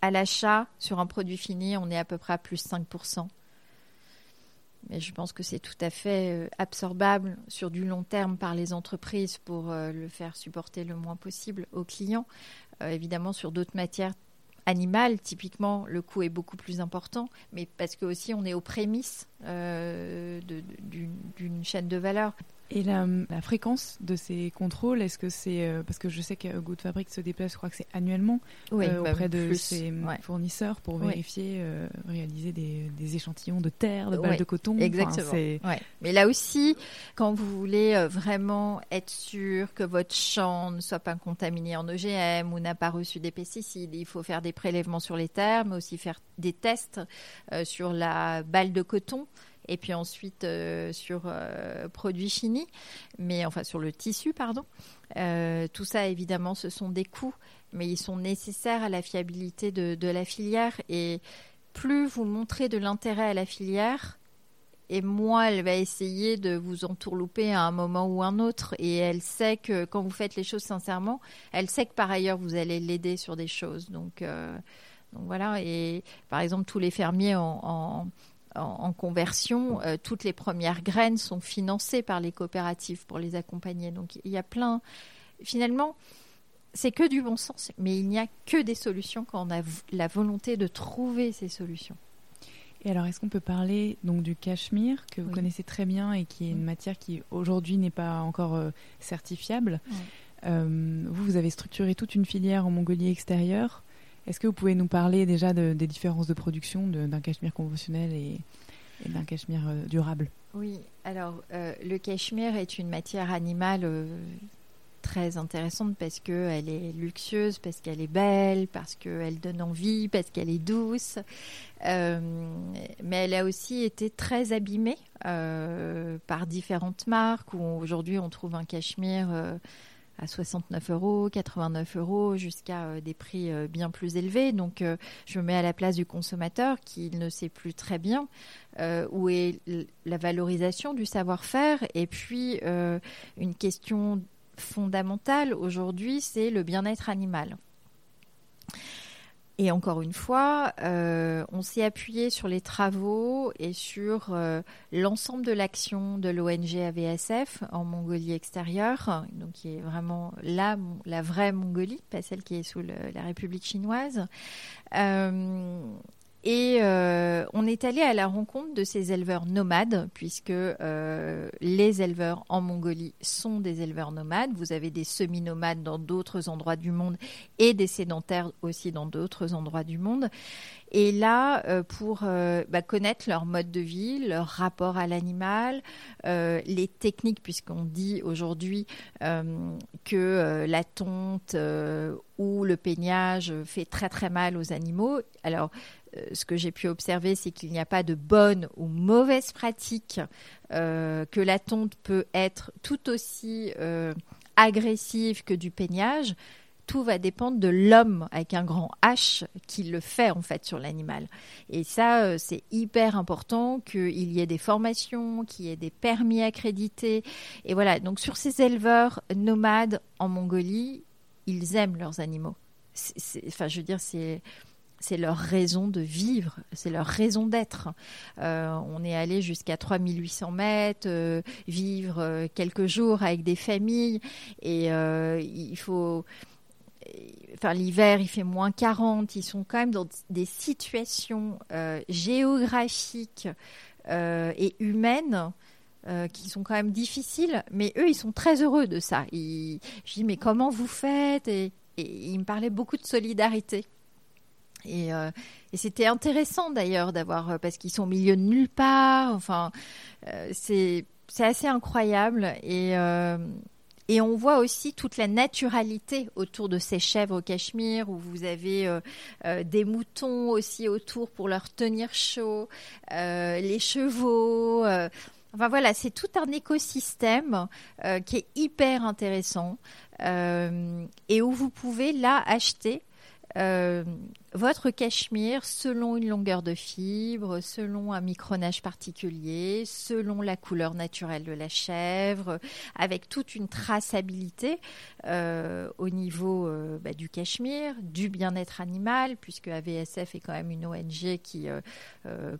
à l'achat, sur un produit fini, on est à peu près à plus 5%. Mais je pense que c'est tout à fait absorbable sur du long terme par les entreprises pour le faire supporter le moins possible aux clients. Évidemment, sur d'autres matières animales, typiquement, le coût est beaucoup plus important, mais parce que aussi on est aux prémices euh, d'une chaîne de valeur. Et la, la fréquence de ces contrôles, est-ce que c'est euh, parce que je sais que Good Fabric se déplace, je crois que c'est annuellement euh, bah, auprès de plus, ses ouais. fournisseurs pour vérifier, euh, réaliser des, des échantillons de terre, de balles Ouais, de coton. Exactement. Mais là aussi, quand vous voulez euh, vraiment être sûr que votre champ ne soit pas contaminé en OGM ou n'a pas reçu des pesticides, il faut faire des prélèvements sur les terres, mais aussi faire des tests euh, sur la balle de coton et puis ensuite euh, sur euh, produits finis, mais enfin sur le tissu, pardon. Euh, tout ça, évidemment, ce sont des coûts, mais ils sont nécessaires à la fiabilité de, la filière. Et plus vous montrez de l'intérêt à la filière, et moins elle va essayer de vous entourlouper à un moment ou un autre. Et elle sait que quand vous faites les choses sincèrement, elle sait que par ailleurs vous allez l'aider sur des choses. Donc, voilà. Et par exemple, tous les fermiers en, en- conversion, euh, toutes les premières graines sont financées par les coopératives pour les accompagner. Donc il y a plein. Finalement, c'est que du bon sens, mais il n'y a que des solutions quand on a la volonté de trouver ces solutions. Et alors, est-ce qu'on peut parler donc du cachemire que vous Oui. connaissez très bien et qui est une matière qui aujourd'hui n'est pas encore euh, certifiable. Euh, Vous, vous avez structuré toute une filière en Mongolie extérieure. Est-ce que vous pouvez nous parler déjà de- des différences de production d'un cachemire conventionnel et, d'un cachemire euh, durable? Oui, alors euh, le cachemire est une matière animale euh, très intéressante parce qu'elle est luxueuse, parce qu'elle est belle, parce qu'elle donne envie, parce qu'elle est douce. Mais elle a aussi été très abîmée par différentes marques où aujourd'hui on trouve un cachemire à 69 euros, 89 euros, jusqu'à euh, des prix euh, bien plus élevés. Donc euh, je me mets à la place du consommateur qui ne sait plus très bien où est la valorisation du savoir-faire et puis une question fondamentale aujourd'hui, c'est le bien-être animal. Et encore une fois, euh, on s'est appuyé sur les travaux et sur euh, l'ensemble de l'action de l'ONG AVSF en Mongolie extérieure, donc qui est vraiment la, la vraie Mongolie, pas celle qui est sous la République chinoise. Euh, et euh, on est allé à la rencontre de ces éleveurs nomades, puisque euh, les éleveurs en Mongolie sont des éleveurs nomades. Vous avez des semi-nomades dans d'autres endroits du monde et des sédentaires aussi dans d'autres endroits du monde. Et là, euh, pour euh, bah, connaître leur mode de vie, leur rapport à l'animal, euh, les techniques, puisqu'on dit aujourd'hui que la tonte ou le peignage fait très très mal aux animaux. Alors, ce que j'ai pu observer, c'est qu'il n'y a pas de bonne ou mauvaise pratique, que la tonte peut être tout aussi agressive que du peignage. Tout va dépendre de l'homme avec un grand H qui le fait en fait sur l'animal. Et ça, euh, c'est hyper important qu'il y ait des formations, qu'il y ait des permis accrédités. Et voilà, donc sur ces éleveurs nomades en Mongolie, ils aiment leurs animaux. Enfin, je veux dire, c'est leur raison de vivre, c'est leur raison d'être. Euh, on est allé jusqu'à 3800 mètres, euh, vivre quelques jours avec des familles, et il faut. Enfin, l'hiver, il fait moins 40. Ils sont quand même dans des situations euh, géographiques euh, et humaines euh, qui sont quand même difficiles, mais eux, ils sont très heureux de ça. Ils- je dis, mais comment vous faites? Et, ils me parlaient beaucoup de solidarité. Et, c'était intéressant d'ailleurs d'avoir, parce qu'ils sont au milieu de nulle part, enfin, euh, c'est assez incroyable. Et, et on voit aussi toute la naturalité autour de ces chèvres au cachemire, où vous avez euh, euh, des moutons aussi autour pour leur tenir chaud, euh, les chevaux. Enfin voilà, c'est tout un écosystème qui est hyper intéressant et où vous pouvez là acheter votre cachemire selon une longueur de fibre, selon un micronage particulier, selon la couleur naturelle de la chèvre, avec toute une traçabilité euh, au niveau euh, bah, du cachemire, du bien-être animal, puisque AVSF est quand même une ONG qui euh,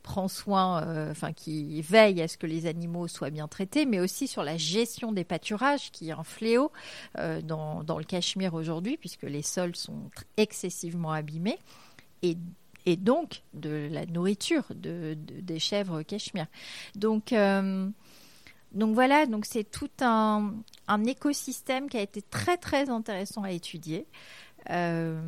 prend soin, enfin qui veille à ce que les animaux soient bien traités, mais aussi sur la gestion des pâturages, qui est un fléau dans, le Cachemire aujourd'hui, puisque les sols sont excessivement abîmés, et, donc de la nourriture de, de- des chèvres Cachemire. Donc, euh, voilà, c'est tout un, un écosystème qui a été très très intéressant à étudier. Euh,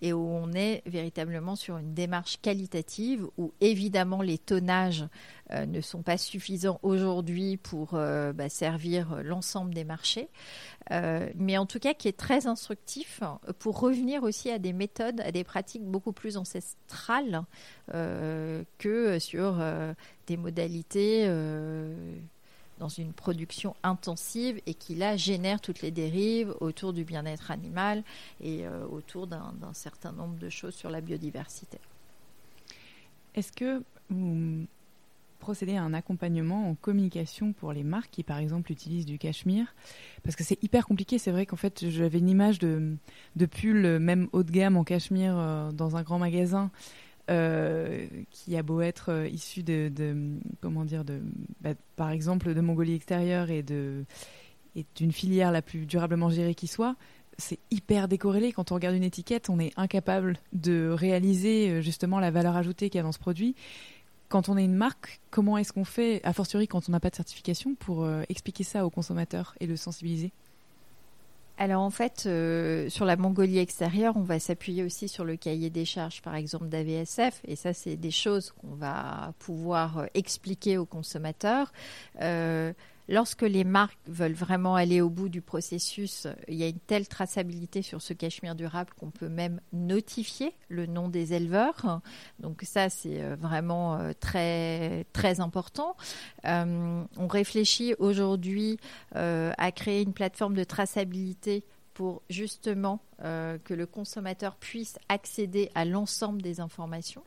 et où on est véritablement sur une démarche qualitative où évidemment les tonnages euh, ne sont pas suffisants aujourd'hui pour euh, bah, servir l'ensemble des marchés, mais en tout cas qui est très instructif pour revenir aussi à des méthodes, à des pratiques beaucoup plus ancestrales que sur des modalités dans une production intensive et qui là génère toutes les dérives autour du bien-être animal et euh, autour d'un certain nombre de choses sur la biodiversité. Est-ce que vous procédez à un accompagnement en communication pour les marques qui, par exemple, utilisent du cachemire? Parce que c'est hyper compliqué. C'est vrai qu'en fait, j'avais une image de, de pull, même haut de gamme en cachemire, euh, dans un grand magasin. Euh, qui a beau être euh, issu de, comment dire bah, par exemple de Mongolie extérieure et et d'une filière la plus durablement gérée qui soit c'est hyper décorrélé. Quand on regarde une étiquette on est incapable de réaliser euh, justement la valeur ajoutée qu'il y a dans ce produit. Quand on est une marque, comment est-ce qu'on fait, a fortiori quand on n'a pas de certification, pour expliquer ça aux consommateurs et le sensibiliser? Alors en fait, euh, sur la Mongolie extérieure, on va s'appuyer aussi sur le cahier des charges, par exemple d'AVSF, et ça, c'est des choses qu'on va pouvoir euh, expliquer aux consommateurs. Euh, lorsque les marques veulent vraiment aller au bout du processus, il y a une telle traçabilité sur ce cachemire durable qu'on peut même notifier le nom des éleveurs. Donc ça, c'est euh, vraiment euh, très très important. Euh, on réfléchit aujourd'hui à créer une plateforme de traçabilité pour justement que le consommateur puisse accéder à l'ensemble des informations.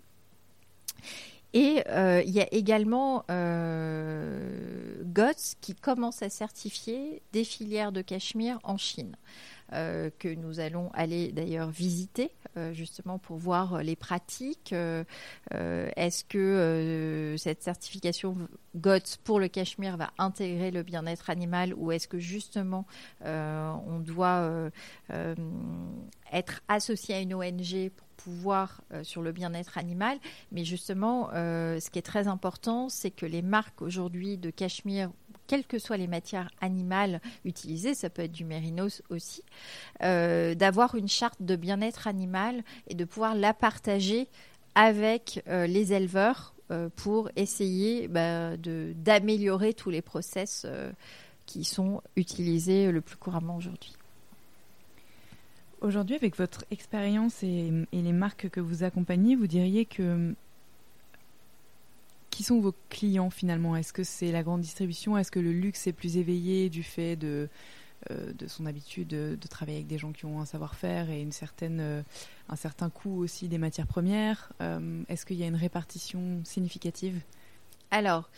Et euh, il y a également euh, GOTS qui commence à certifier des filières de cachemire en Chine, que nous allons aller d'ailleurs visiter euh, justement pour voir les pratiques. Euh, euh, Est-ce que euh, cette certification GOTS pour le cachemire va intégrer le bien-être animal ou est-ce que justement euh, on doit euh, euh, être associé à une ONG pour pouvoir euh, sur le bien-être animal? Mais justement, euh, ce qui est très important, c'est que les marques aujourd'hui de cachemire, quelles que soient les matières animales utilisées, ça peut être du mérinos aussi, euh, d'avoir une charte de bien-être animal et de pouvoir la partager avec euh, les éleveurs euh, pour essayer bah, d'améliorer tous les process qui sont utilisés le plus couramment aujourd'hui. Aujourd'hui, avec votre expérience et les marques que vous accompagnez, vous diriez que qui sont vos clients finalement? Est-ce que c'est la grande distribution? Est-ce que le luxe est plus éveillé du fait de, euh, de son habitude de, travailler avec des gens qui ont un savoir-faire et une certaine, euh, un certain coût aussi des matières premières? Euh, Est-ce qu'il y a une répartition significative? Alors,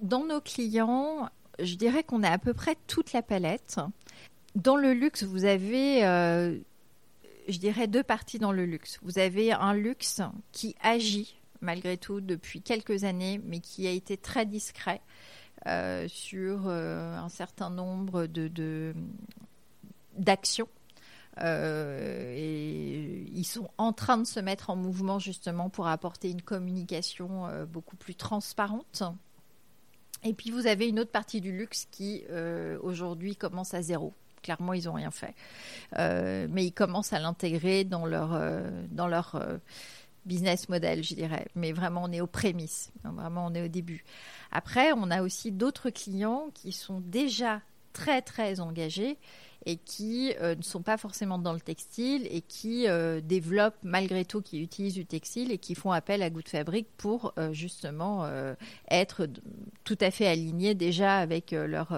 dans nos clients, je dirais qu'on a à peu près toute la palette. Dans le luxe, vous avez, je dirais, deux parties dans le luxe. Vous avez un luxe qui agit malgré tout depuis quelques années, mais qui a été très discret euh, sur euh, un certain nombre de, d'actions. Euh, et ils sont en train de se mettre en mouvement justement pour apporter une communication beaucoup plus transparente. Et puis vous avez une autre partie du luxe qui aujourd'hui commence à zéro. Clairement, ils n'ont rien fait, mais ils commencent à l'intégrer dans leur dans leur business model, je dirais. Mais vraiment, on est aux prémices. Vraiment, on est au début. Après, on a aussi d'autres clients qui sont déjà très très engagés et qui euh, ne sont pas forcément dans le textile et qui euh, développent malgré tout, qui utilisent du textile et qui font appel à Goût de Fabrique pour euh, justement être tout à fait alignés déjà avec leur,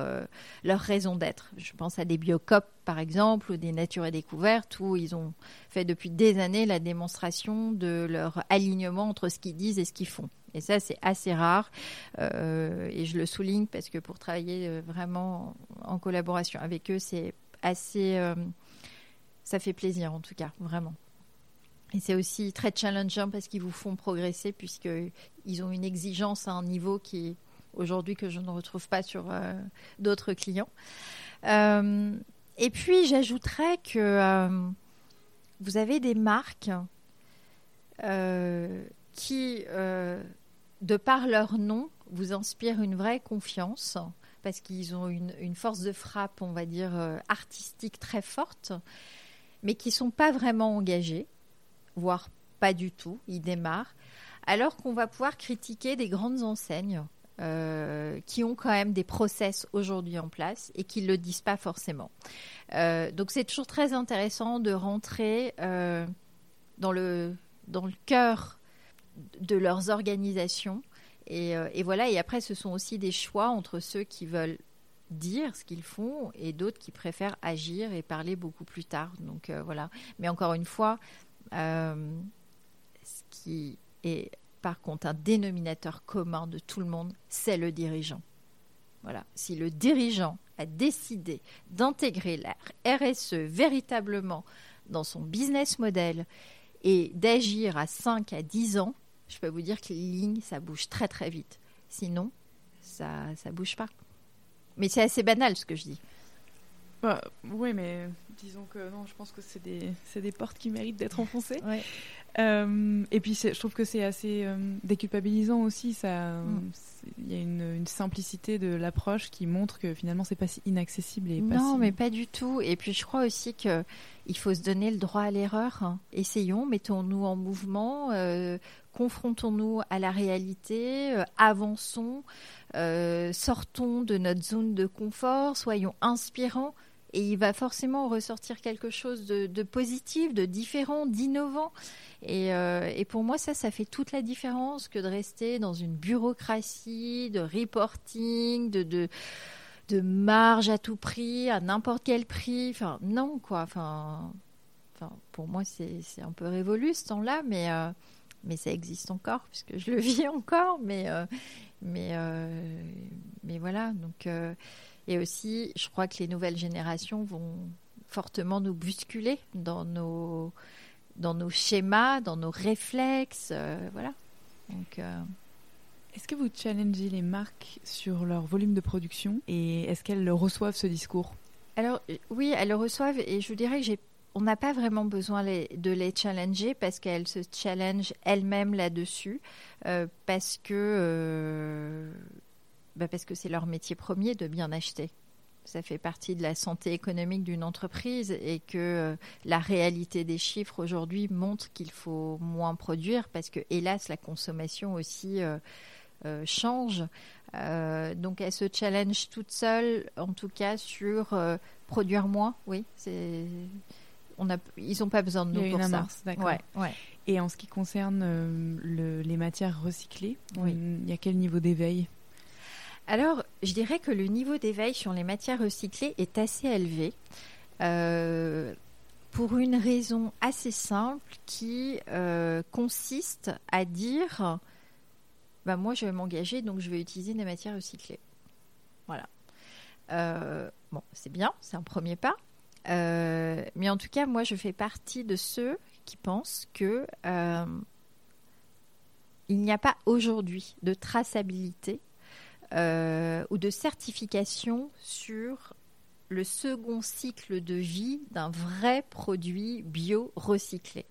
leur raison d'être. Je pense à des Biocop par exemple ou des Nature et Découvertes où ils ont fait depuis des années la démonstration de leur alignement entre ce qu'ils disent et ce qu'ils font. Et ça, c'est assez rare. et je le souligne parce que pour travailler vraiment en collaboration avec eux, c'est Euh, ça fait plaisir en tout cas, vraiment. Et c'est aussi très challengeant parce qu'ils vous font progresser puisqu'ils ont une exigence à un niveau qui aujourd'hui que je ne retrouve pas sur euh, d'autres clients. Euh, et puis j'ajouterais que vous avez des marques qui, de par leur nom, vous inspirent une vraie confiance parce qu'ils ont une, force de frappe, on va dire, euh, artistique très forte, mais qui sont pas vraiment engagés, voire pas du tout, ils démarrent, alors qu'on va pouvoir critiquer des grandes enseignes euh, qui ont quand même des process aujourd'hui en place et qui ne le disent pas forcément. Euh, donc c'est toujours très intéressant de rentrer dans le cœur de leurs organisations euh, et, voilà, et après, ce sont aussi des choix entre ceux qui veulent dire ce qu'ils font et d'autres qui préfèrent agir et parler beaucoup plus tard. Donc euh, voilà. Mais encore une fois, euh, ce qui est par contre un dénominateur commun de tout le monde, c'est le dirigeant. Voilà. Si le dirigeant a décidé d'intégrer la RSE véritablement dans son business model et d'agir à 5 à 10 ans, je peux vous dire que les lignes, ça bouge très très vite. Sinon, ça ça bouge pas. Mais c'est assez banal ce que je dis. Bah, oui, mais disons que non, je pense que c'est des, des portes qui méritent d'être enfoncées. Euh, et puis je trouve que c'est assez euh, déculpabilisant aussi. Mm. il y a une, simplicité de l'approche qui montre que finalement c'est pas si inaccessible et non, mais pas du tout. Et puis je crois aussi que il faut se donner le droit à l'erreur. Essayons, mettons-nous en mouvement, euh, confrontons-nous à la réalité, avançons, sortons de notre zone de confort, soyons inspirants et il va forcément ressortir quelque chose de, positif, de différent, d'innovant. Euh, et, pour moi, ça, ça fait toute la différence que de rester dans une bureaucratie de reporting, de, marge à tout prix, à n'importe quel prix. Enfin, non, quoi. Enfin, pour moi, c'est un peu révolu ce temps-là, mais, euh, mais ça existe encore, puisque je le vis encore. Mais, euh, mais, mais voilà, donc et aussi, je crois que les nouvelles générations vont fortement nous bousculer dans nos, dans nos schémas, dans nos réflexes. Euh, voilà. Donc. Euh, est-ce que vous challengez les marques sur leur volume de production et est-ce qu'elles reçoivent ce discours? Alors oui, elles le reçoivent et je dirais que j'ai on n'a pas vraiment besoin de les challenger parce qu'elles se challengent elles-mêmes là-dessus, euh, parce que bah, parce que c'est leur métier premier de bien acheter. Ça fait partie de la santé économique d'une entreprise et que euh, la réalité des chiffres aujourd'hui montre qu'il faut moins produire parce que, hélas, la consommation aussi euh, euh, change. donc, elle se challenge toute seule, en tout cas, sur produire moins. Oui, c'est. On a, ils n'ont pas besoin de nous pour ça. Ouais, ouais. Et en ce qui concerne les matières recyclées, il y a quel niveau d'éveil? Alors, je dirais que le niveau d'éveil sur les matières recyclées est assez élevé. Euh, pour une raison assez simple qui euh, consiste à dire bah, moi je vais m'engager donc je vais utiliser des matières recyclées. Voilà. Euh, bon, c'est bien, c'est un premier pas. Mais en tout cas, moi je fais partie de ceux qui pensent que il n'y a pas aujourd'hui de traçabilité euh, ou de certification sur le second cycle de vie d'un vrai produit bio recyclé.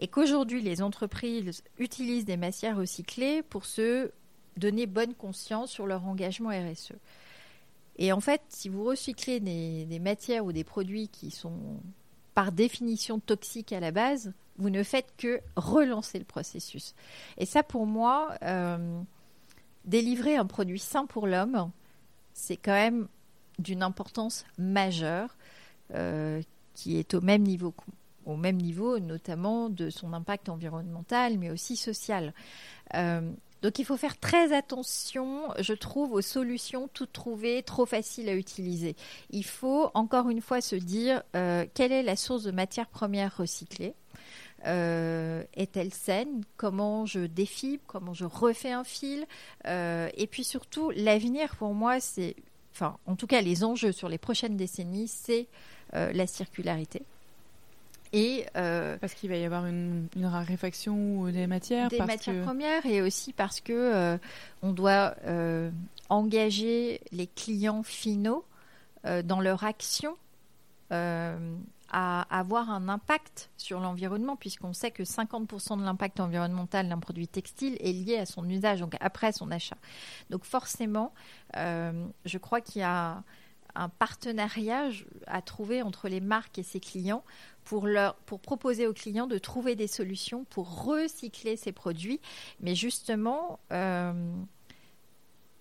Et qu'aujourd'hui, les entreprises utilisent des matières recyclées pour se donner bonne conscience sur leur engagement RSE. Et en fait, si vous recyclez des, matières ou des produits qui sont par définition toxiques à la base, vous ne faites que relancer le processus. Et ça, pour moi, euh, délivrer un produit sain pour l'homme, c'est quand même d'une importance majeure euh, qui est au même niveau au même niveau notamment de son impact environnemental mais aussi social. Euh, donc il faut faire très attention, je trouve, aux solutions toutes trouvées, trop faciles à utiliser. Il faut encore une fois se dire euh, quelle est la source de matière première recyclée? Euh, est-elle saine? Comment je défibre? Comment je refais un fil? Euh, Et puis surtout, l'avenir pour moi, c'est, enfin, en tout cas, les enjeux sur les prochaines décennies, c'est la circularité. Et euh, parce qu'il va y avoir une, raréfaction des matières, des matières premières, et aussi parce que euh, on doit euh, engager les clients finaux dans leur action à avoir un impact sur l'environnement, puisqu'on sait que 50% de l'impact environnemental d'un produit textile est lié à son usage, donc après son achat. Donc forcément, je crois qu'il y a un partenariat à trouver entre les marques et ses clients pour, leur, pour proposer aux clients de trouver des solutions pour recycler ces produits, mais justement euh,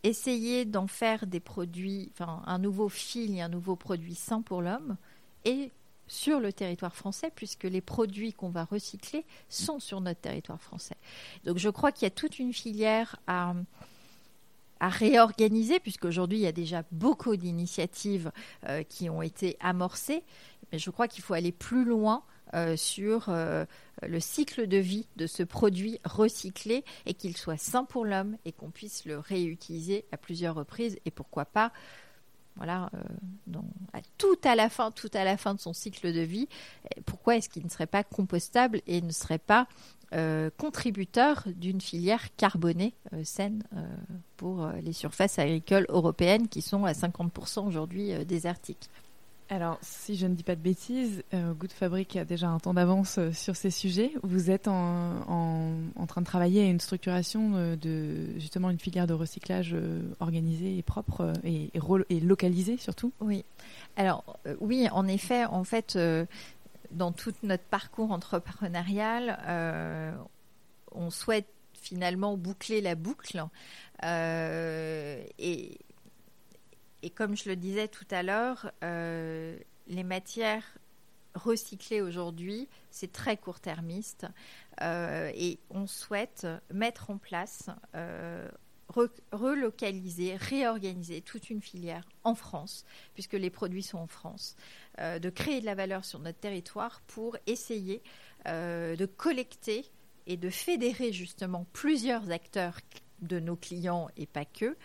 essayer d'en faire des produits, enfin un nouveau fil et un nouveau produit sain pour l'homme et sur le territoire français, puisque les produits qu'on va recycler sont sur notre territoire français. Donc je crois qu'il y a toute une filière à, à réorganiser, puisqu'aujourd'hui, il y a déjà beaucoup d'initiatives euh, qui ont été amorcées. Mais je crois qu'il faut aller plus loin euh, sur euh, le cycle de vie de ce produit recyclé et qu'il soit sain pour l'homme et qu'on puisse le réutiliser à plusieurs reprises et pourquoi pas voilà, à tout à la fin, tout à la fin de son cycle de vie, pourquoi est-ce qu'il ne serait pas compostable et ne serait pas euh, contributeur d'une filière carbonée euh, saine euh, pour les surfaces agricoles européennes qui sont à 50% aujourd'hui désertiques? Alors, si je ne dis pas de bêtises, Good Fabric a déjà un temps d'avance sur ces sujets. Vous êtes en, train de travailler à une structuration de justement une filière de recyclage organisée et propre et, et, et localisée surtout. Oui. Alors oui, en effet, en fait, dans tout notre parcours entrepreneurial, euh, on souhaite finalement boucler la boucle. Euh, et, et, comme je le disais tout à l'heure, euh, les matières recyclées aujourd'hui, c'est très court-termiste. et on souhaite mettre en place relocaliser, réorganiser toute une filière en France, puisque les produits sont en France, euh, de créer de la valeur sur notre territoire pour essayer euh, de collecter et de fédérer justement plusieurs acteurs de nos clients et pas que,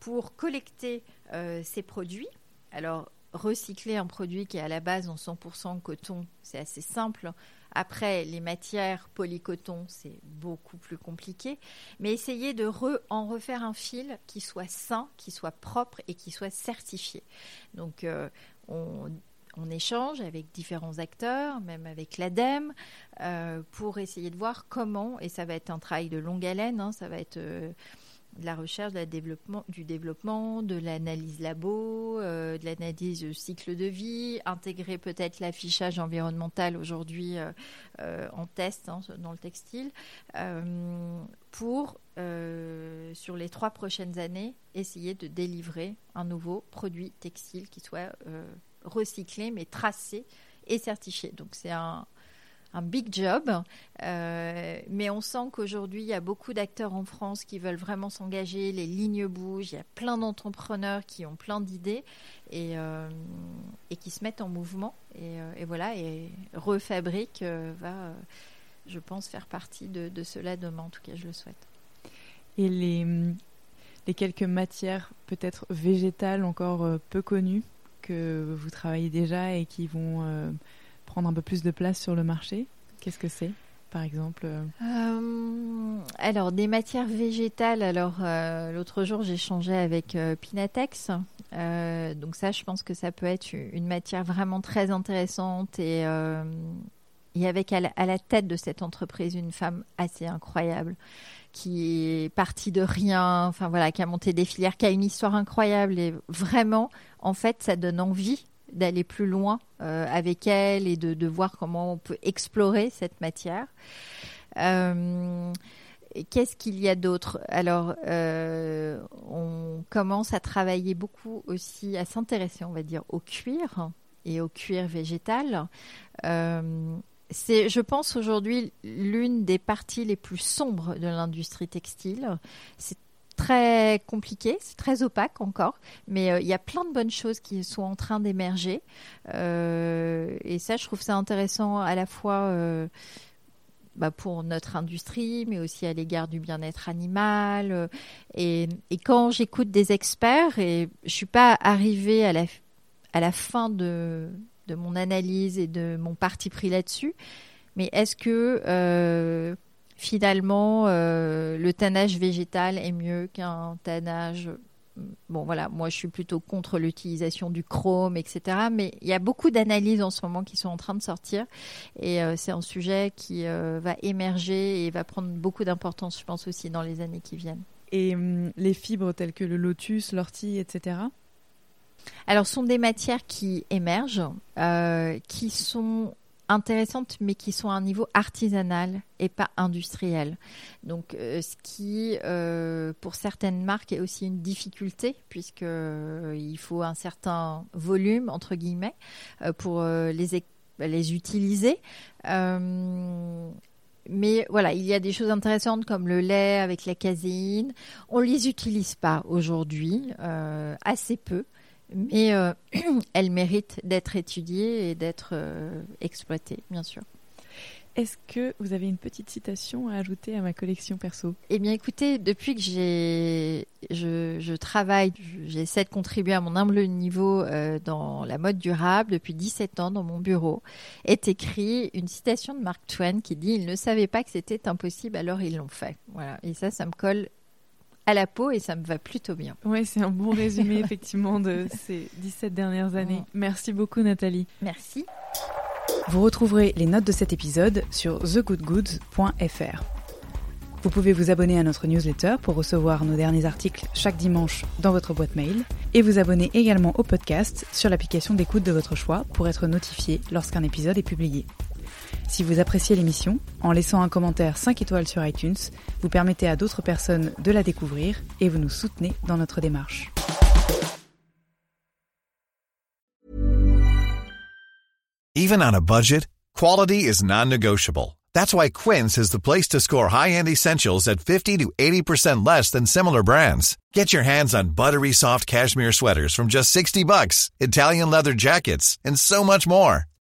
pour collecter euh, ces produits. Alors, recycler un produit qui est à la base en 100% coton, c'est assez simple. Après, les matières polycoton, c'est beaucoup plus compliqué. Mais essayer de en refaire un fil qui soit sain, qui soit propre et qui soit certifié. Donc, euh, on, échange avec différents acteurs, même avec l'ADEME, euh, pour essayer de voir comment, et ça va être un travail de longue haleine, hein, ça va être... de la recherche, du développement, de l'analyse labo, euh, de l'analyse cycle de vie, intégrer peut-être l'affichage environnemental aujourd'hui euh, euh, en test hein, dans le textile, pour, sur les trois prochaines années, essayer de délivrer un nouveau produit textile qui soit recyclé, mais tracé et certifié. Donc c'est un, un big job, euh, mais on sent qu'aujourd'hui, il y a beaucoup d'acteurs en France qui veulent vraiment s'engager, les lignes bougent, il y a plein d'entrepreneurs qui ont plein d'idées et, euh, qui se mettent en mouvement. Et, euh, voilà, et Refabrique va, je pense, faire partie de, cela demain, en tout cas, je le souhaite. Et les, les quelques matières peut-être végétales encore peu connues que vous travaillez déjà et qui vont prendre un peu plus de place sur le marché Qu'est-ce que c'est par exemple euh, Alors, des matières végétales. Alors, euh, l'autre jour, changé avec euh, Pinatex. donc, ça, je pense que ça peut être une matière vraiment très intéressante. Et, et avec à la, tête de cette entreprise une femme assez incroyable qui est partie de rien, enfin voilà, qui a monté des filières, qui a une histoire incroyable. Et vraiment, en fait, ça donne envie d'aller plus loin euh, avec elle et de, voir comment on peut explorer cette matière. Euh, Qu'est-ce qu'il y a d'autre? Alors, euh, on commence à travailler beaucoup aussi, à s'intéresser, on va dire, au cuir et au cuir végétal. C'est, je pense, aujourd'hui l'une des parties les plus sombres de l'industrie textile. Très compliqué, c'est très opaque encore, mais euh, il y a plein de bonnes choses qui sont en train d'émerger. Euh, et ça, je trouve ça intéressant à la fois euh, bah, pour notre industrie, mais aussi à l'égard du bien-être animal. Et, quand j'écoute des experts, et je suis pas arrivée à la, à la fin de, de mon analyse et de mon parti pris là-dessus, mais est-ce que finalement, euh, le tannage végétal est mieux qu'un tannage. Bon, voilà, moi je suis plutôt contre l'utilisation du chrome, etc. Mais il y a beaucoup d'analyses en ce moment qui sont en train de sortir. Et euh, c'est un sujet qui euh, va émerger et va prendre beaucoup d'importance, je pense, aussi dans les années qui viennent. Et hum, les fibres telles que le lotus, l'ortie, etc. Alors, ce sont des matières qui émergent, qui sont intéressantes, mais qui sont à un niveau artisanal et pas industriel. Donc, euh, ce qui, euh, pour certaines marques, est aussi une difficulté, puisque euh, il faut un certain volume entre guillemets pour les les utiliser. mais voilà, il y a des choses intéressantes comme le lait avec la caséine. On les utilise pas aujourd'hui, assez peu mais euh, elle mérite d'être étudiée et d'être euh, exploitée, bien sûr. Est-ce que vous avez une petite citation à ajouter à ma collection perso? Eh bien, écoutez, depuis que j'ai, je, travaille, j'essaie de contribuer à mon humble niveau euh, dans la mode durable depuis 17 ans dans mon bureau, est écrit une citation de Mark Twain qui dit "Ils ne savaient pas que c'était impossible, alors ils l'ont fait." Voilà, et ça, ça me colle à la peau et ça me va plutôt bien. Oui, c'est un bon résumé effectivement de ces 17 dernières années. Merci beaucoup Nathalie. Merci. Vous retrouverez les notes de cet épisode sur thegoodgoods.fr. Vous pouvez vous abonner à notre newsletter pour recevoir nos derniers articles chaque dimanche dans votre boîte mail et vous abonner également au podcast sur l'application d'écoute de votre choix pour être notifié lorsqu'un épisode est publié. Si vous appréciez l'émission, en laissant un commentaire 5 étoiles sur iTunes, vous permettez à d'autres personnes de la découvrir et vous nous soutenez dans notre démarche. Even on a budget, quality is non-negotiable. That's why Quince is the place to score high-end essentials at 50 to 80% less than similar brands. Get your hands on buttery soft cashmere sweaters from just 60 bucks, Italian leather jackets, and so much more.